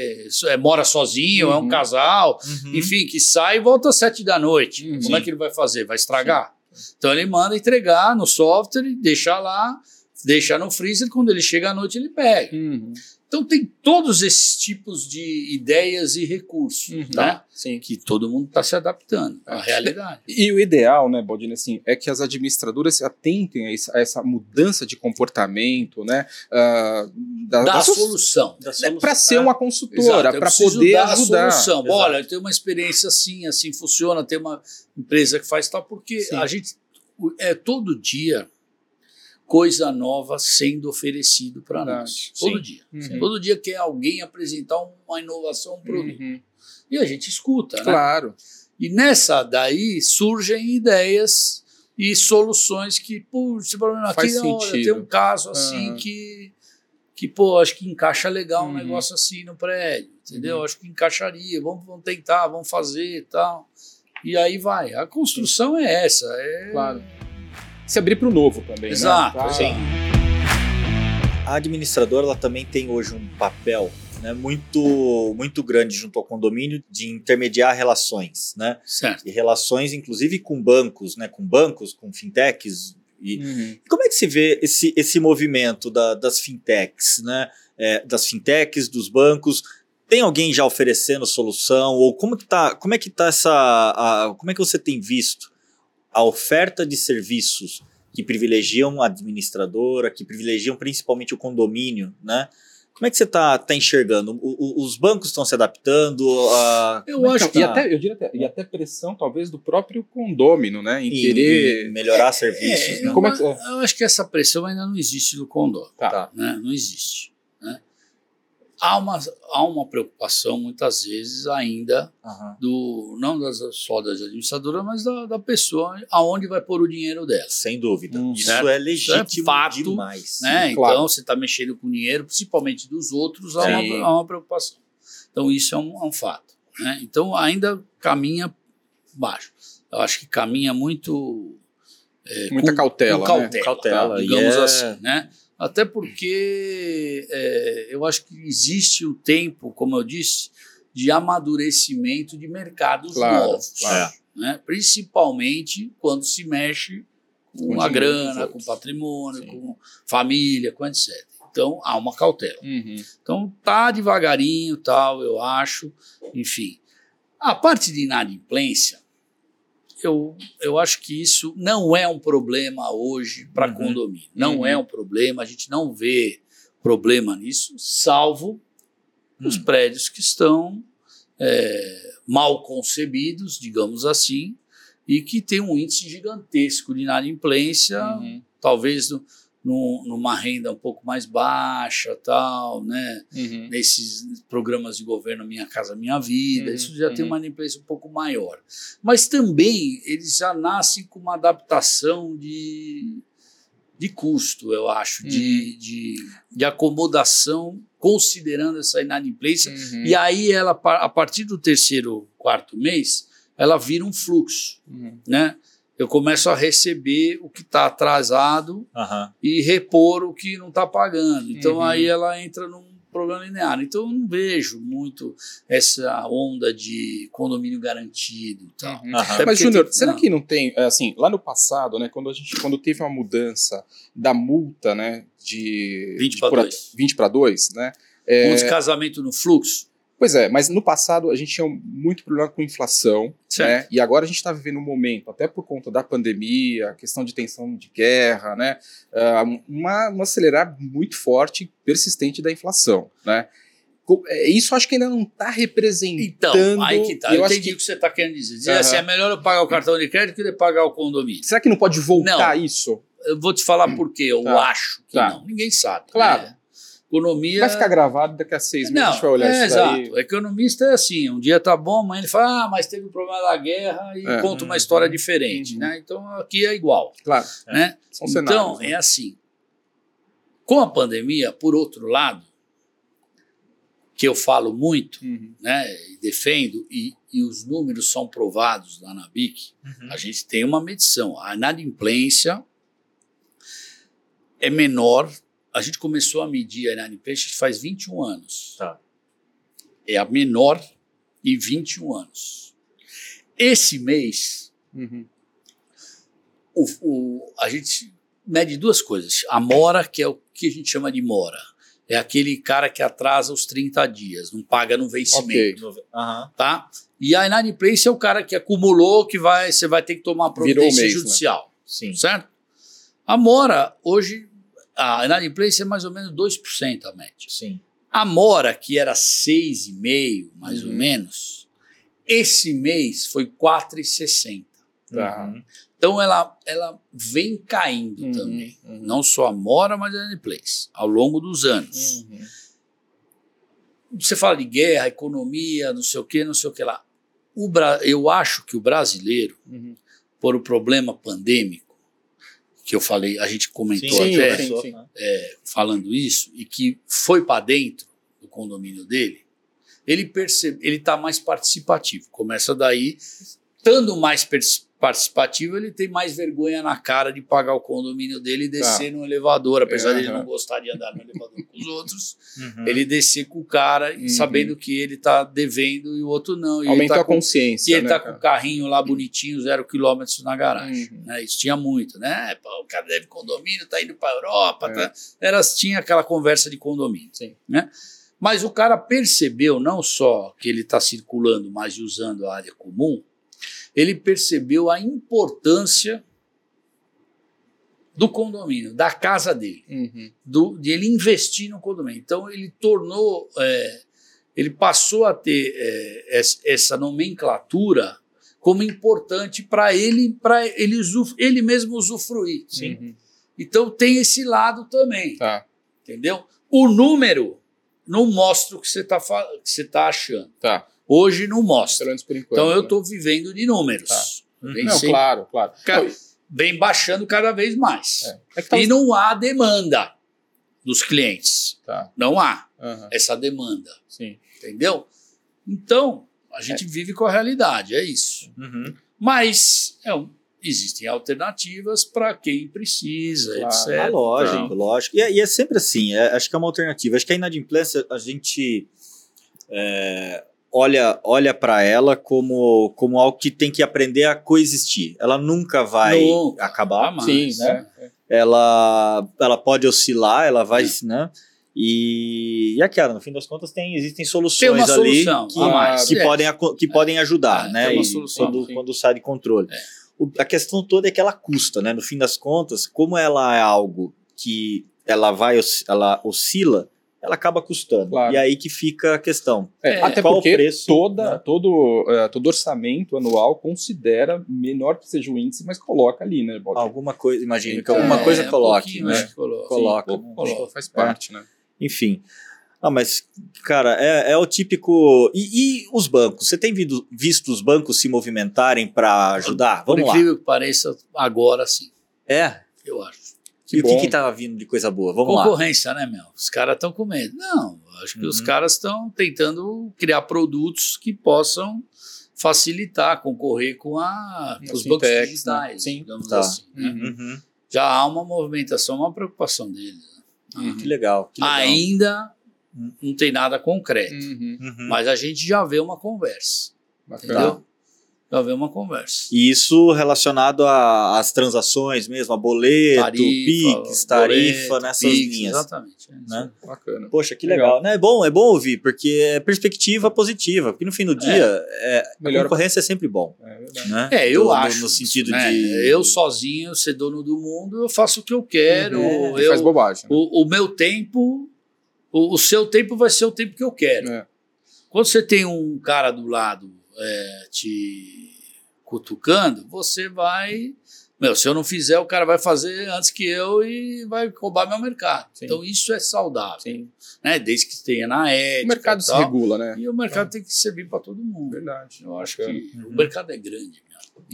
é, mora sozinho, uhum. é um uhum. casal, uhum. enfim, que sai e volta às sete da noite. Uhum. Como é que ele vai fazer? Vai estragar? Sim. Então ele manda entregar no software, deixar lá deixar no freezer, quando ele chega à noite ele pega. Então tem todos esses tipos de ideias e recursos, uhum. né? Sim. Que todo mundo está se adaptando à é. realidade. E o ideal, né, Baldini, assim, é que as administradoras se atentem a, essa mudança de comportamento, né? Uh, da, da, da solução. solução. Para ser uma consultora, para poder dar ajudar. A solução. Olha, tem uma experiência assim, assim funciona, tem uma empresa que faz tal, porque Sim. a gente é todo dia coisa nova sendo oferecido para nós. Todo dia. Uhum. Todo dia quer alguém apresentar uma inovação, um produto. Uhum. E a gente escuta, né? Claro. E nessa daí surgem ideias e soluções que, pô, esse problema Faz aqui, olha, tem um caso assim uhum. que, que, pô, acho que encaixa legal um uhum. negócio assim no prédio, entendeu? Uhum. Acho que encaixaria, vamos, vamos tentar, vamos fazer e tal. E aí vai. A construção é essa. É... Claro se abrir para o novo também. Né? Exato, né? sim. A administradora ela também tem hoje um papel né, muito, muito grande junto ao condomínio de intermediar relações, né? Certo. E relações, inclusive, com bancos, né? Com bancos, com fintechs. E uhum. como é que se vê esse, esse movimento da, das fintechs, né? É, das fintechs, dos bancos? Tem alguém já oferecendo solução? Ou como que tá, como é que tá essa. A, como é que você tem visto a oferta de serviços que privilegiam a administradora, que privilegiam principalmente o condomínio, né? Como é que você está tá enxergando? O, o, os bancos estão se adaptando? A... Eu é acho que. Tá? E até, eu diria até, e até pressão, talvez, do próprio condômino, né? Em e, querer. melhorar é, serviços. É, né? Como é que... Eu acho que essa pressão ainda não existe no condômino. Tá. Né? Não existe há uma, há uma preocupação, muitas vezes, ainda, uhum. do não das, só das administradoras, mas da, da pessoa aonde vai pôr o dinheiro dela. Sem dúvida. Hum, Isso é legítimo Isso é fato, demais. Né? Sim, claro. Então, você está mexendo com o dinheiro, principalmente dos outros, há uma, há uma, preocupação. Então, isso é um, é um fato. Né? Então, ainda caminha baixo. Eu acho que caminha muito. É, Muita com, cautela, com cautela, né? cautela tá? digamos é... assim, né? Até porque é, eu acho que existe o tempo, como eu disse, de amadurecimento de mercados claro, novos. Claro. Né? Principalmente quando se mexe com, com a grana, com patrimônio, Sim. com família, com etc. Então há uma cautela. Uhum. Então tá devagarinho, tal, eu acho. Enfim. A parte de inadimplência, eu, eu acho que isso não é um problema hoje para uhum. condomínio. Não uhum. é um problema, a gente não vê problema nisso, salvo uhum. os prédios que estão é, mal concebidos, digamos assim, e que tem um índice gigantesco de inadimplência, uhum. talvez no, no, numa renda um pouco mais baixa, tal, né? Uhum. Nesses programas de governo Minha Casa Minha Vida, uhum. isso já uhum. tem uma empresa um pouco maior. Mas também eles já nascem com uma adaptação de, de custo, eu acho, de, uhum. de, de acomodação, considerando essa inadimplência. Uhum. E aí ela, a partir do terceiro, quarto mês, ela vira um fluxo, uhum. né? Eu começo a receber o que está atrasado uhum. e repor o que não está pagando. Então uhum. aí ela entra num problema linear. Então eu não vejo muito essa onda de condomínio garantido. Tal. Uhum. Mas Júnior, tem... será não. que não tem é, assim lá no passado, né, quando a gente quando teve uma mudança da multa, né, de 20 para 2, 20 para 2, né? É... Um descasamento no fluxo Pois é, mas no passado a gente tinha muito problema com inflação, certo. né? E agora a gente está vivendo um momento, até por conta da pandemia, a questão de tensão de guerra, né? Uh, uma, um acelerar muito forte, persistente da inflação, né? É, isso acho que ainda não está representando. Então, aí que tá. Eu, eu entendi que... o que você está querendo dizer. Dizer uhum. assim, é melhor eu pagar o cartão de crédito que pagar o condomínio. Será que não pode voltar não, isso? Eu vou te falar por quê. Eu tá. acho que tá. não. Ninguém sabe. Claro. Né? Economia. Vai ficar gravado daqui a seis meses, a gente vai olhar é, isso exato. Daí. O economista é assim: um dia tá bom, amanhã ele fala, ah, mas teve um problema da guerra e é. conta uma história diferente. Uhum. Né? Então aqui é igual. Claro. Né? São então, cenários, né? é assim. Com a pandemia, por outro lado, que eu falo muito, uhum. né, e defendo, e, e, os números são provados lá na BIC, uhum. a gente tem uma medição. A inadimplência é menor a gente começou a medir a inadimplência faz 21 anos. Tá. É a menor em 21 anos. Esse mês, uhum. o, o, a gente mede duas coisas. A mora, que é o que a gente chama de mora. É aquele cara que atrasa os 30 dias, não paga no vencimento. Okay. Uhum. Tá? E a inadimplência é o cara que acumulou, que vai, você vai ter que tomar providência mês, né? judicial. Né? Sim. Certo? A mora, hoje, a inadimplência é mais ou menos 2% a média. Sim. A mora, que era 6,5%, mais uhum. ou menos, esse mês foi 4,60%. Tá. Uhum. Então ela, ela vem caindo uhum. também. Uhum. Não só a mora, mas a inadimplência, ao longo dos anos. Uhum. Você fala de guerra, economia, não sei o que, não sei o que lá. O, eu acho que o brasileiro, uhum. por o problema pandêmico, que eu falei, a gente comentou sim, até sim, sim. É, falando isso, e que foi para dentro do condomínio dele, ele percebe, ele está mais participativo. Começa daí, estando mais participativo, ele tem mais vergonha na cara de pagar o condomínio dele e descer tá. no elevador, apesar uhum. de ele não gostar de andar no elevador com os outros, uhum. ele descer com o cara uhum. sabendo que ele está devendo e o outro não. E Aumentou tá a consciência. E ele está né, com o carrinho lá bonitinho, zero quilômetros na garagem. Uhum. Né? Isso tinha muito, né? O cara deve condomínio, está indo para a Europa. É. Tá? Era, tinha aquela conversa de condomínio. Sim. Né? Mas o cara percebeu não só que ele está circulando mais e usando a área comum, ele percebeu a importância do condomínio, da casa dele, uhum. do, de ele investir no condomínio. Então ele tornou, é, ele passou a ter é, essa nomenclatura como importante para ele, para ele, ele mesmo usufruir. Sim. Uhum. Então tem esse lado também, tá. entendeu? O número não mostra o que você está tá achando. Tá. Hoje não mostra. Pelo menos por enquanto. Então eu estou né? vivendo de números. Tá. Uhum. Não, sempre, claro, claro. Vem baixando cada vez mais. É. É tá e não há demanda dos clientes. Tá. Não há uhum. essa demanda. Sim. Entendeu? Então, a gente é. vive com a realidade, é isso. Uhum. Mas é um, existem alternativas para quem precisa, claro. etc. Ah, lógico, então, lógico. E é, e é, sempre assim, é, acho que é uma alternativa. Acho que a inadimplência, a gente. É, olha olha para ela como, como algo que tem que aprender a coexistir. Ela nunca vai nunca. acabar, mais, Sim, né? né? Ela, ela pode oscilar, ela vai, é. né? E, e aquela, no fim das contas, tem, existem soluções tem ali solução, que, mais, que, é. podem, que é. podem ajudar, né? Tem uma solução, quando, quando sai de controle. É. O, a questão toda é que ela custa, né? No fim das contas, como ela é algo que ela vai, ela oscila, ela acaba custando. Claro. E aí que fica a questão. É, até Qual porque preço, toda, né? todo, uh, todo orçamento anual considera menor que seja o índice, mas coloca ali, né, Bob? Alguma coisa, imagino que alguma é, coisa coloque, né? Coloca, coloca, Sim, coloca. faz parte, né? Enfim. Ah, mas, cara, é, é o típico. E, e, os bancos? Você tem visto, visto os bancos se movimentarem para ajudar? Vamos Por incrível lá. que pareça, agora sim. É? Eu acho. Que e bom. o que estava vindo de coisa boa? Vamos Concorrência, lá. né, meu? Os caras estão com medo. Não, acho que uhum. os caras estão tentando criar produtos que possam facilitar, concorrer com a, os bancos né? digitais, né? Sim, digamos tá. assim. Né? Uhum. Já há uma movimentação, uma preocupação deles. Né? Uhum. Que, legal, que, legal, Ainda não tem nada concreto, uhum. Uhum. mas a gente já vê uma conversa. Bacana. Entendeu? Já vem uma conversa. E isso relacionado às transações mesmo, a boleto, tarifa, PIX, tarifa, boleto, nessas PIX, linhas. Exatamente. É né? Bacana. Poxa, que legal. legal. Né? É, bom, é bom ouvir, porque é perspectiva positiva. Porque no fim do dia, é, é a concorrência é sempre bom. É, verdade. né? é eu do, acho. No sentido né? de. Eu sozinho, ser dono do mundo, eu faço o que eu quero. Uhum. Eu, faz bobagem. Né? O, o, meu tempo, o, o, seu tempo vai ser o tempo que eu quero. É. Quando você tem um cara do lado é, te cutucando, você vai. Meu, se eu não fizer, o cara vai fazer antes que eu e vai roubar meu mercado. Sim. Então isso é saudável. Sim. Né? Desde que tenha na ética. O mercado se regula, né? E o mercado é. tem que servir para todo mundo. Verdade. Eu acho que uhum. o mercado é grande.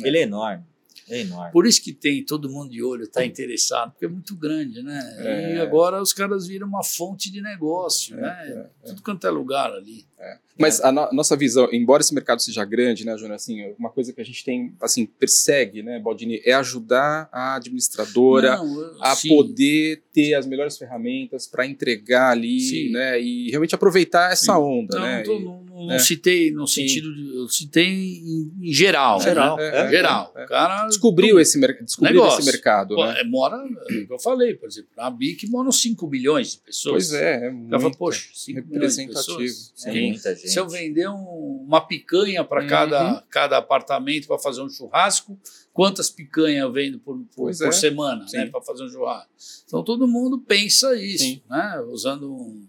Ele é enorme. É enorme. Por isso que tem todo mundo de olho, está interessado, porque é muito grande, né? É. E agora os caras viram uma fonte de negócio, é, né? É, é. Tudo quanto é lugar ali. É. Mas a no nossa visão, embora esse mercado seja grande, né, Júnior, assim, uma coisa que a gente tem, assim, persegue, né, Baldini, é ajudar a administradora Não, a sim. poder ter as melhores ferramentas para entregar ali, sim. né, e realmente aproveitar essa sim. onda, não, né? Tô, e, não, não é. citei no sentido de, eu citei em, geral, geral, né? é, geral. É, cara descobriu esse, descobriu esse mercado, Pô, né? É, mora, é eu falei, por exemplo, na BIC moram 5 milhões de pessoas. Pois é, é muito fala, Poxa, 5 representativo. Milhões de pessoas. Sim. muita gente. Se eu vender um, uma picanha para uhum. cada, cada apartamento para fazer um churrasco, quantas picanhas eu vendo por, por, por é. semana né, para fazer um churrasco? Então todo mundo pensa isso, né? usando um,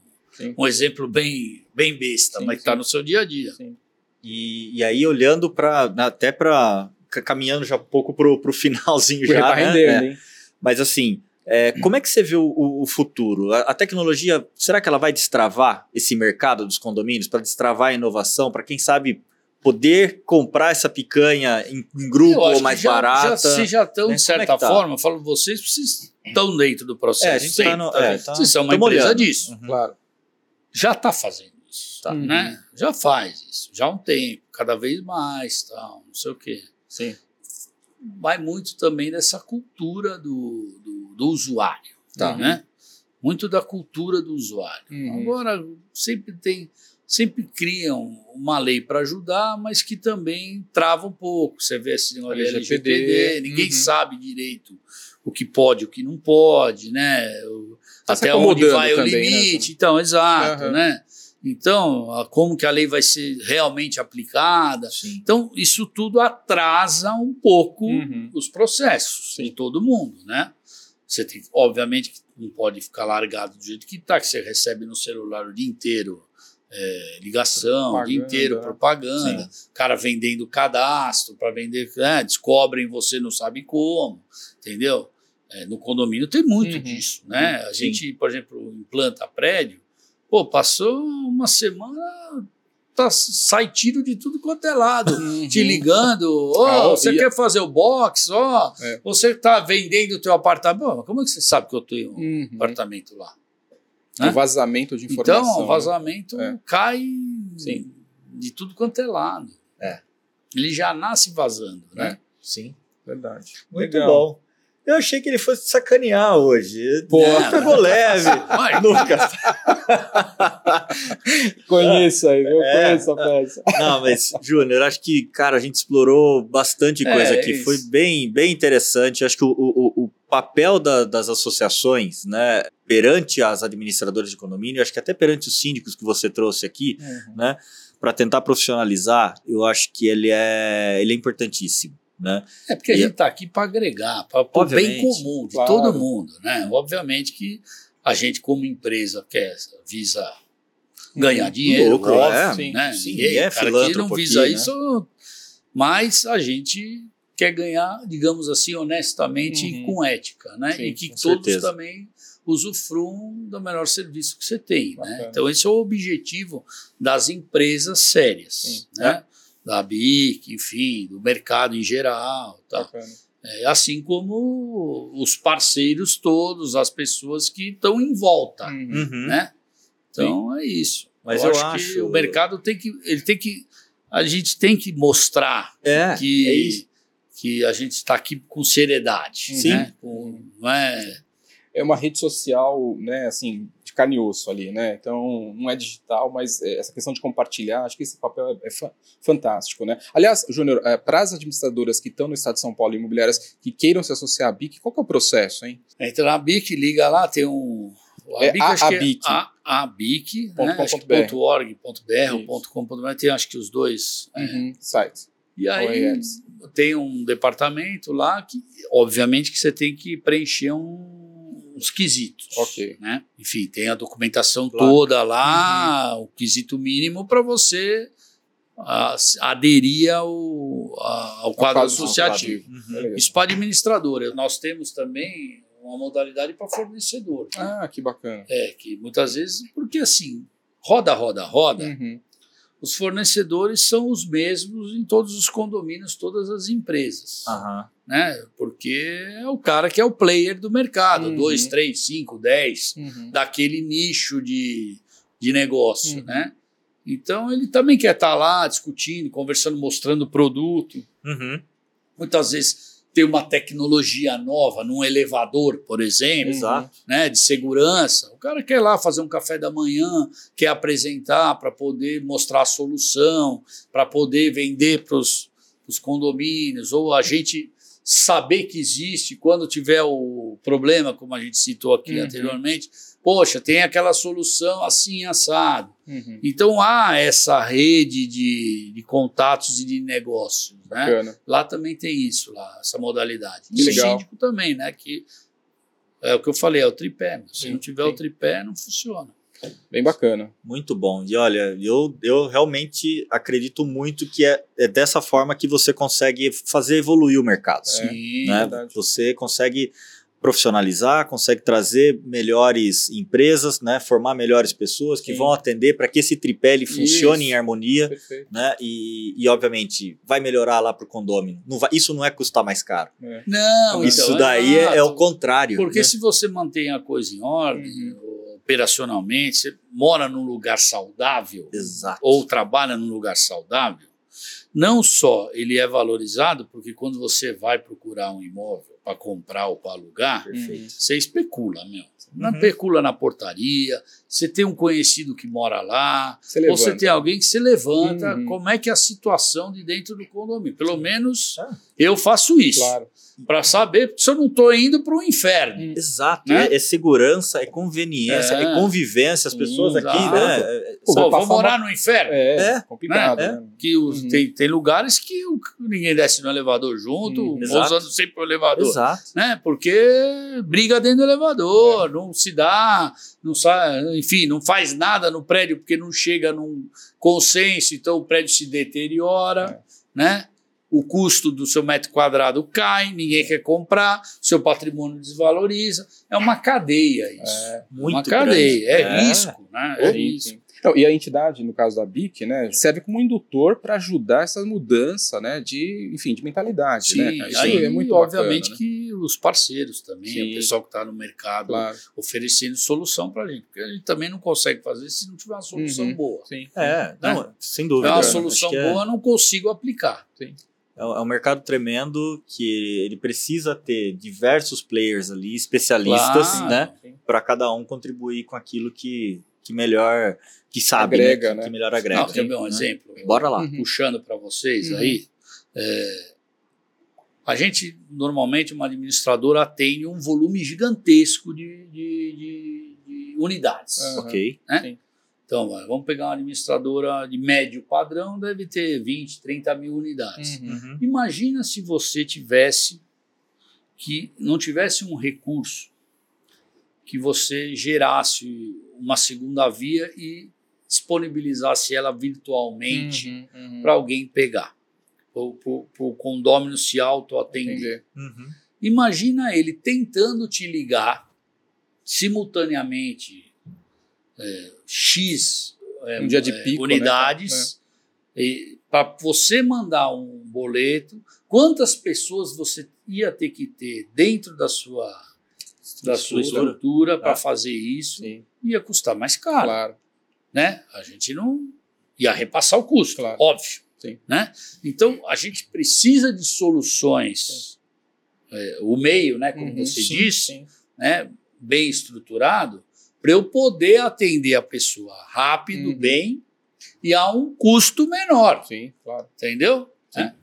um exemplo bem, bem besta, sim, mas que está no seu dia a dia. E, e aí, olhando para até para caminhando já um pouco para o finalzinho já, tá né? rendendo, é. Mas assim, é, como é que você vê o, o futuro? A, a, tecnologia, será que ela vai destravar esse mercado dos condomínios, para destravar a inovação, para quem sabe poder comprar essa picanha em, em grupo ou mais já, barata? Já, vocês já estão, né? de é certa é tá? forma, eu falo vocês, vocês estão dentro do processo. É, a gente tá no, tá é, tá, vocês são uma empresa olhando. disso. Uhum. Claro. Já está fazendo isso, tá, uhum. né? Já faz isso, já há um tempo, cada vez mais, tal, não sei o quê. Sim. Vai muito também dessa cultura do, do do usuário, tá. né? Muito da cultura do usuário. Uhum. Agora sempre tem, sempre criam uma lei para ajudar, mas que também trava um pouco. Você vê esse negócio de LGPD, ninguém uhum. sabe direito o que pode, o que não pode, né? Tá Até onde vai também, o né? limite. Né? Então, exato, uhum. né? Então, como que a lei vai ser realmente aplicada? Sim. Então, isso tudo atrasa um pouco uhum. os processos Sim. de todo mundo, né? Você tem, obviamente, não pode ficar largado do jeito que está, que você recebe no celular o dia inteiro é, ligação, propaganda. o dia inteiro propaganda, Sim. cara vendendo cadastro para vender, é, descobrem você não sabe como, entendeu? É, no condomínio tem muito uhum. disso, né? A Sim. gente, por exemplo, implanta prédio, pô, passou uma semana, tá, sai tiro de tudo quanto é lado, uhum. te ligando, oh, ah, você ia... quer fazer o box, ó, oh, é. você está vendendo o teu apartamento, como é que você sabe que eu tenho um uhum. apartamento lá? Né? O vazamento de informação. Então, o vazamento né? cai Sim. de tudo quanto é lado. É. Ele já nasce vazando, né? Sim. Verdade. Muito Legal. bom. Eu achei que ele fosse sacanear hoje. Pô, é, pegou leve. Nunca. Conheço aí, eu é, conheço a peça. Não, mas, Júnior, acho que, cara, a gente explorou bastante coisa é, aqui. Foi bem, bem interessante. Acho que o, o, o papel da, das associações, né, perante as administradoras de condomínio, acho que até perante os síndicos que você trouxe aqui, uhum. né, para tentar profissionalizar, eu acho que ele é, ele é importantíssimo. Né? É porque a gente está aqui para agregar, para o bem comum de claro. todo mundo. Né? Obviamente que a gente, como empresa, quer, visa ganhar dinheiro, Louco, óbvio, é, né? Sim, Ninguém, é cara que não visa aqui, isso, né? mas a gente quer ganhar, digamos assim, honestamente uhum. e com ética, né? Sim, e que todos certeza. também usufruam do melhor serviço que você tem. Né? Então, esse é o objetivo das empresas sérias. Sim. Né? Da BIC, enfim, do mercado em geral. Tá? É, assim como os parceiros todos, as pessoas que estão em volta. Uhum. Né? Então Sim. é isso. Mas eu, eu acho, acho, que o mercado tem que. Ele tem que. A gente tem que mostrar é, que, é que a gente está aqui com seriedade. Sim. Né? Com, não é, é uma rede social, né, assim, carne e osso ali, né? Então, não é digital, mas é, essa questão de compartilhar, acho que esse papel é, é fantástico, né? Aliás, Júnior, é, para as administradoras que estão no estado de São Paulo, imobiliárias, que queiram se associar à BIC, qual que é o processo, hein? Entra na BIC, liga lá, tem um... A, é, BIC, a, a BIC. É a, a BIC, né? .org.br, .com.br, tem acho que os dois uhum, sites. E aí tem um departamento lá que, obviamente, que você tem que preencher um, uns quesitos. Ok. Né? Enfim, tem a documentação claro. toda lá, uhum. o quesito mínimo para você a, aderir ao, a, ao quadro, associativo. Uhum. Isso para administradora. Nós temos também uma modalidade para fornecedor. Ah, que bacana. É, que muitas vezes, porque assim, roda, roda, roda, uhum os fornecedores são os mesmos em todos os condomínios, todas as empresas. Uhum. Né? Porque é o cara que é o player do mercado, 2, 3, 5, 10, daquele nicho de, de negócio. Uhum. Né? Então ele também quer estar lá discutindo, conversando, mostrando o produto. Uhum. Muitas vezes ter uma tecnologia nova num elevador, por exemplo, Exato. né, de segurança. O cara quer lá fazer um café da manhã, quer apresentar para poder mostrar a solução, para poder vender para os condomínios, ou a gente saber que existe quando tiver o problema, como a gente citou aqui uhum. anteriormente, poxa, tem aquela solução assim assado. Uhum. Então há essa rede de, de contatos e de negócios. Né? Lá também tem isso, lá, essa modalidade. Que e legal. o síndico também, né? Que é o que eu falei, é o tripé. Se sim, não tiver sim. o tripé, não funciona. Bem bacana. Muito bom. E olha, eu, eu realmente acredito muito que é, é dessa forma que você consegue fazer evoluir o mercado. É, Sim, né? Você consegue profissionalizar, consegue trazer melhores empresas, né, formar melhores pessoas que Sim. vão atender para que esse tripé ele funcione isso. em harmonia, Perfeito. né, e, e obviamente vai melhorar lá para o condomínio. Não vai, isso não é custar mais caro. É. Não, isso então, daí é, é, o contrário. Porque né? se você mantém a coisa em ordem, uhum. Operacionalmente, você mora num lugar saudável, Exato. ou trabalha num lugar saudável, não só ele é valorizado, porque quando você vai procurar um imóvel para comprar ou para alugar, Perfeito. você especula, meu. Não uhum. especula na portaria, você tem um conhecido que mora lá, você ou você tem alguém que se levanta, uhum. como é que é a situação de dentro do condomínio. Pelo menos ah. eu faço isso. Claro para saber se eu não estou indo para o inferno. Hum. Exato, né? é, é, segurança, é conveniência, é, é convivência. As pessoas aqui, né? É, Pô, vão morar no inferno. É, é complicado. Né? né? Que os, uhum. tem, tem lugares que ninguém desce no elevador junto, uhum. usando sempre o elevador. Exato. Né? Porque briga dentro do elevador, não se dá, não sai, enfim, não faz nada no prédio porque não chega num consenso, então o prédio se deteriora, né? O custo do seu metro quadrado cai, ninguém quer comprar, seu patrimônio desvaloriza. É uma cadeia isso. É, muito uma cadeia, é, é, risco, né? É risco. Então, e a entidade, no caso da BIC, né, serve como indutor para ajudar essa mudança, né, de, enfim, de mentalidade, né, Sim, né? Isso aí, é muito obviamente bacana, né? que os parceiros também, Sim. o pessoal que está no mercado claro. oferecendo solução para a gente, porque a gente também não consegue fazer se não tiver uma solução uhum. boa. Sim. É, não, né? sem dúvida. É uma solução boa, é... não consigo aplicar. Sim. É, é um mercado tremendo que ele precisa ter diversos players ali, especialistas, claro, né? Para cada um contribuir com aquilo que, que melhor, que sabe, né, agrega, né? Que, que melhor agrega. Não, quer ver um né? exemplo? Bora lá. Uhum. Puxando para vocês uhum. aí. É, a gente, normalmente, uma administradora tem um volume gigantesco de, de, de, de unidades. Uhum. Ok. Né? Então, vamos pegar uma administradora de médio padrão, deve ter 20, 30 mil unidades. Uhum. uhum. Imagina se você tivesse que não tivesse um recurso que você gerasse uma segunda via e disponibilizasse ela virtualmente uhum, uhum. para alguém pegar, para o condômino se auto-atender. Uhum. Imagina ele tentando te ligar simultaneamente é, X é, um dia de é, pico, unidades né? para você mandar um boleto, quantas pessoas você ia ter que ter dentro da sua, da sua estrutura para ah. fazer isso, Sim. ia custar mais caro. Claro. Né? A gente não ia repassar o custo, claro. óbvio. Sim. Né? Então, a gente precisa de soluções, é, o meio, né, como uhum, você sim, disse, sim. Né, bem estruturado, para eu poder atender a pessoa rápido, uhum. bem e a um custo menor. Sim, claro. Entendeu? Sim. É.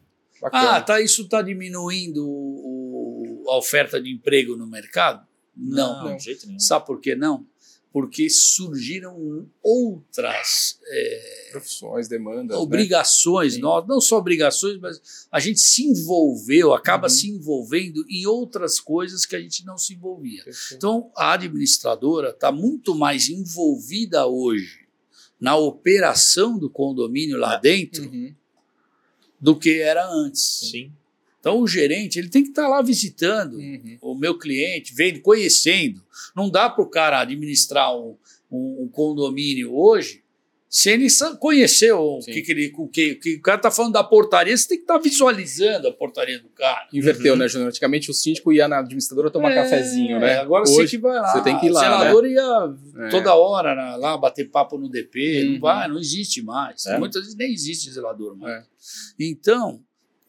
Ah, tá, isso está diminuindo o, a oferta de emprego no mercado? Não, não, nenhum. Sabe por que não? Porque surgiram outras é, profissões, demandas, né? obrigações, né? não, não só obrigações, mas a gente se envolveu, acaba uhum. se envolvendo em outras coisas que a gente não se envolvia. Perfeito. Então, a administradora está muito mais envolvida hoje na operação do condomínio lá dentro uhum. do que era antes. Sim. Então o gerente ele tem que estar tá lá visitando uhum. o meu cliente, vendo, conhecendo. Não dá para o cara administrar um, um, um, condomínio hoje sem ele conhecer o que, que, ele, o que, que o cara está falando da portaria. Você tem que estar tá visualizando a portaria do cara. Inverteu, uhum. né, Júnior? Antigamente o síndico ia na administradora tomar é, cafezinho, né? Agora hoje, você que vai lá. Você tem que ir lá. O senador né? ia é. toda hora né, lá bater papo no DP. Uhum. Não vai, não existe mais. É. Muitas vezes nem existe zelador mais. É. Então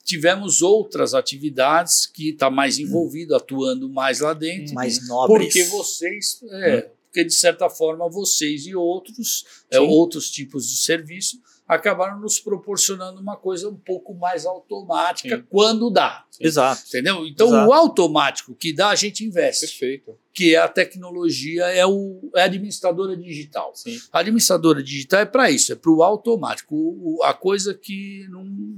tivemos outras atividades que está mais envolvido, hum. atuando mais lá dentro. Mais nobres. Porque vocês, é, hum. porque de certa forma vocês e outros, é, outros tipos de serviço, acabaram nos proporcionando uma coisa um pouco mais automática Sim. quando dá. Sim. Exato. Entendeu? Então Exato. o automático que dá, a gente investe. Perfeito. Que é a tecnologia, é, o, é a administradora digital. Sim. A administradora digital é para isso, é para o automático. O, a coisa que não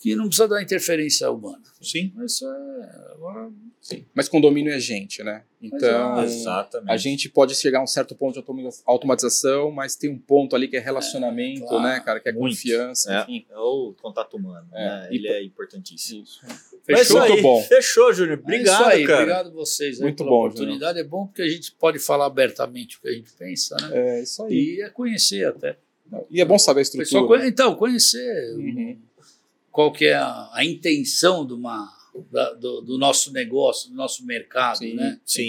que não precisa da interferência humana. Sim. Isso é. Agora... Sim. Mas condomínio é gente, né? Então, Exatamente. a gente pode chegar a um certo ponto de automatização, mas tem um ponto ali que é relacionamento, é, claro. né, cara? Que é Muito. confiança, é. enfim. É o contato humano, é. né? Ele é importantíssimo. Isso. Fechou? Muito bom. Fechou, Júnior. Obrigado, é aí, cara. Obrigado a vocês Muito bom, oportunidade. Júnior. É bom porque a gente pode falar abertamente o que a gente pensa, né? É, isso aí. E é conhecer até. E é bom saber a estrutura. então, conhecer. Uhum qual que é a, a intenção de uma, da, do, do, nosso negócio, do nosso mercado, sim, né? Sim,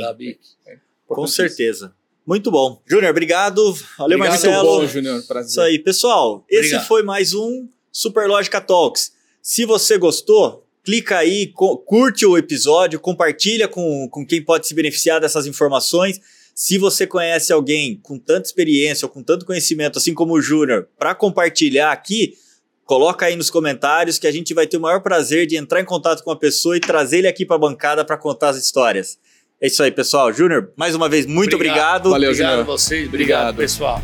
é com certeza. Muito bom. Júnior, obrigado. Valeu, obrigado, Marcelo. Bom, Júnior. Prazer. Isso aí, pessoal. Obrigado. Esse foi mais um Superlógica Talks. Se você gostou, clica aí, curte o episódio, compartilha com, com quem pode se beneficiar dessas informações. Se você conhece alguém com tanta experiência ou com tanto conhecimento, assim como o Júnior, para compartilhar aqui, Coloca aí nos comentários que a gente vai ter o maior prazer de entrar em contato com a pessoa e trazer ele aqui para a bancada para contar as histórias. É isso aí, pessoal. Júnior, mais uma vez, muito obrigado. obrigado. Valeu, Obrigado a vocês. Obrigado, obrigado. pessoal.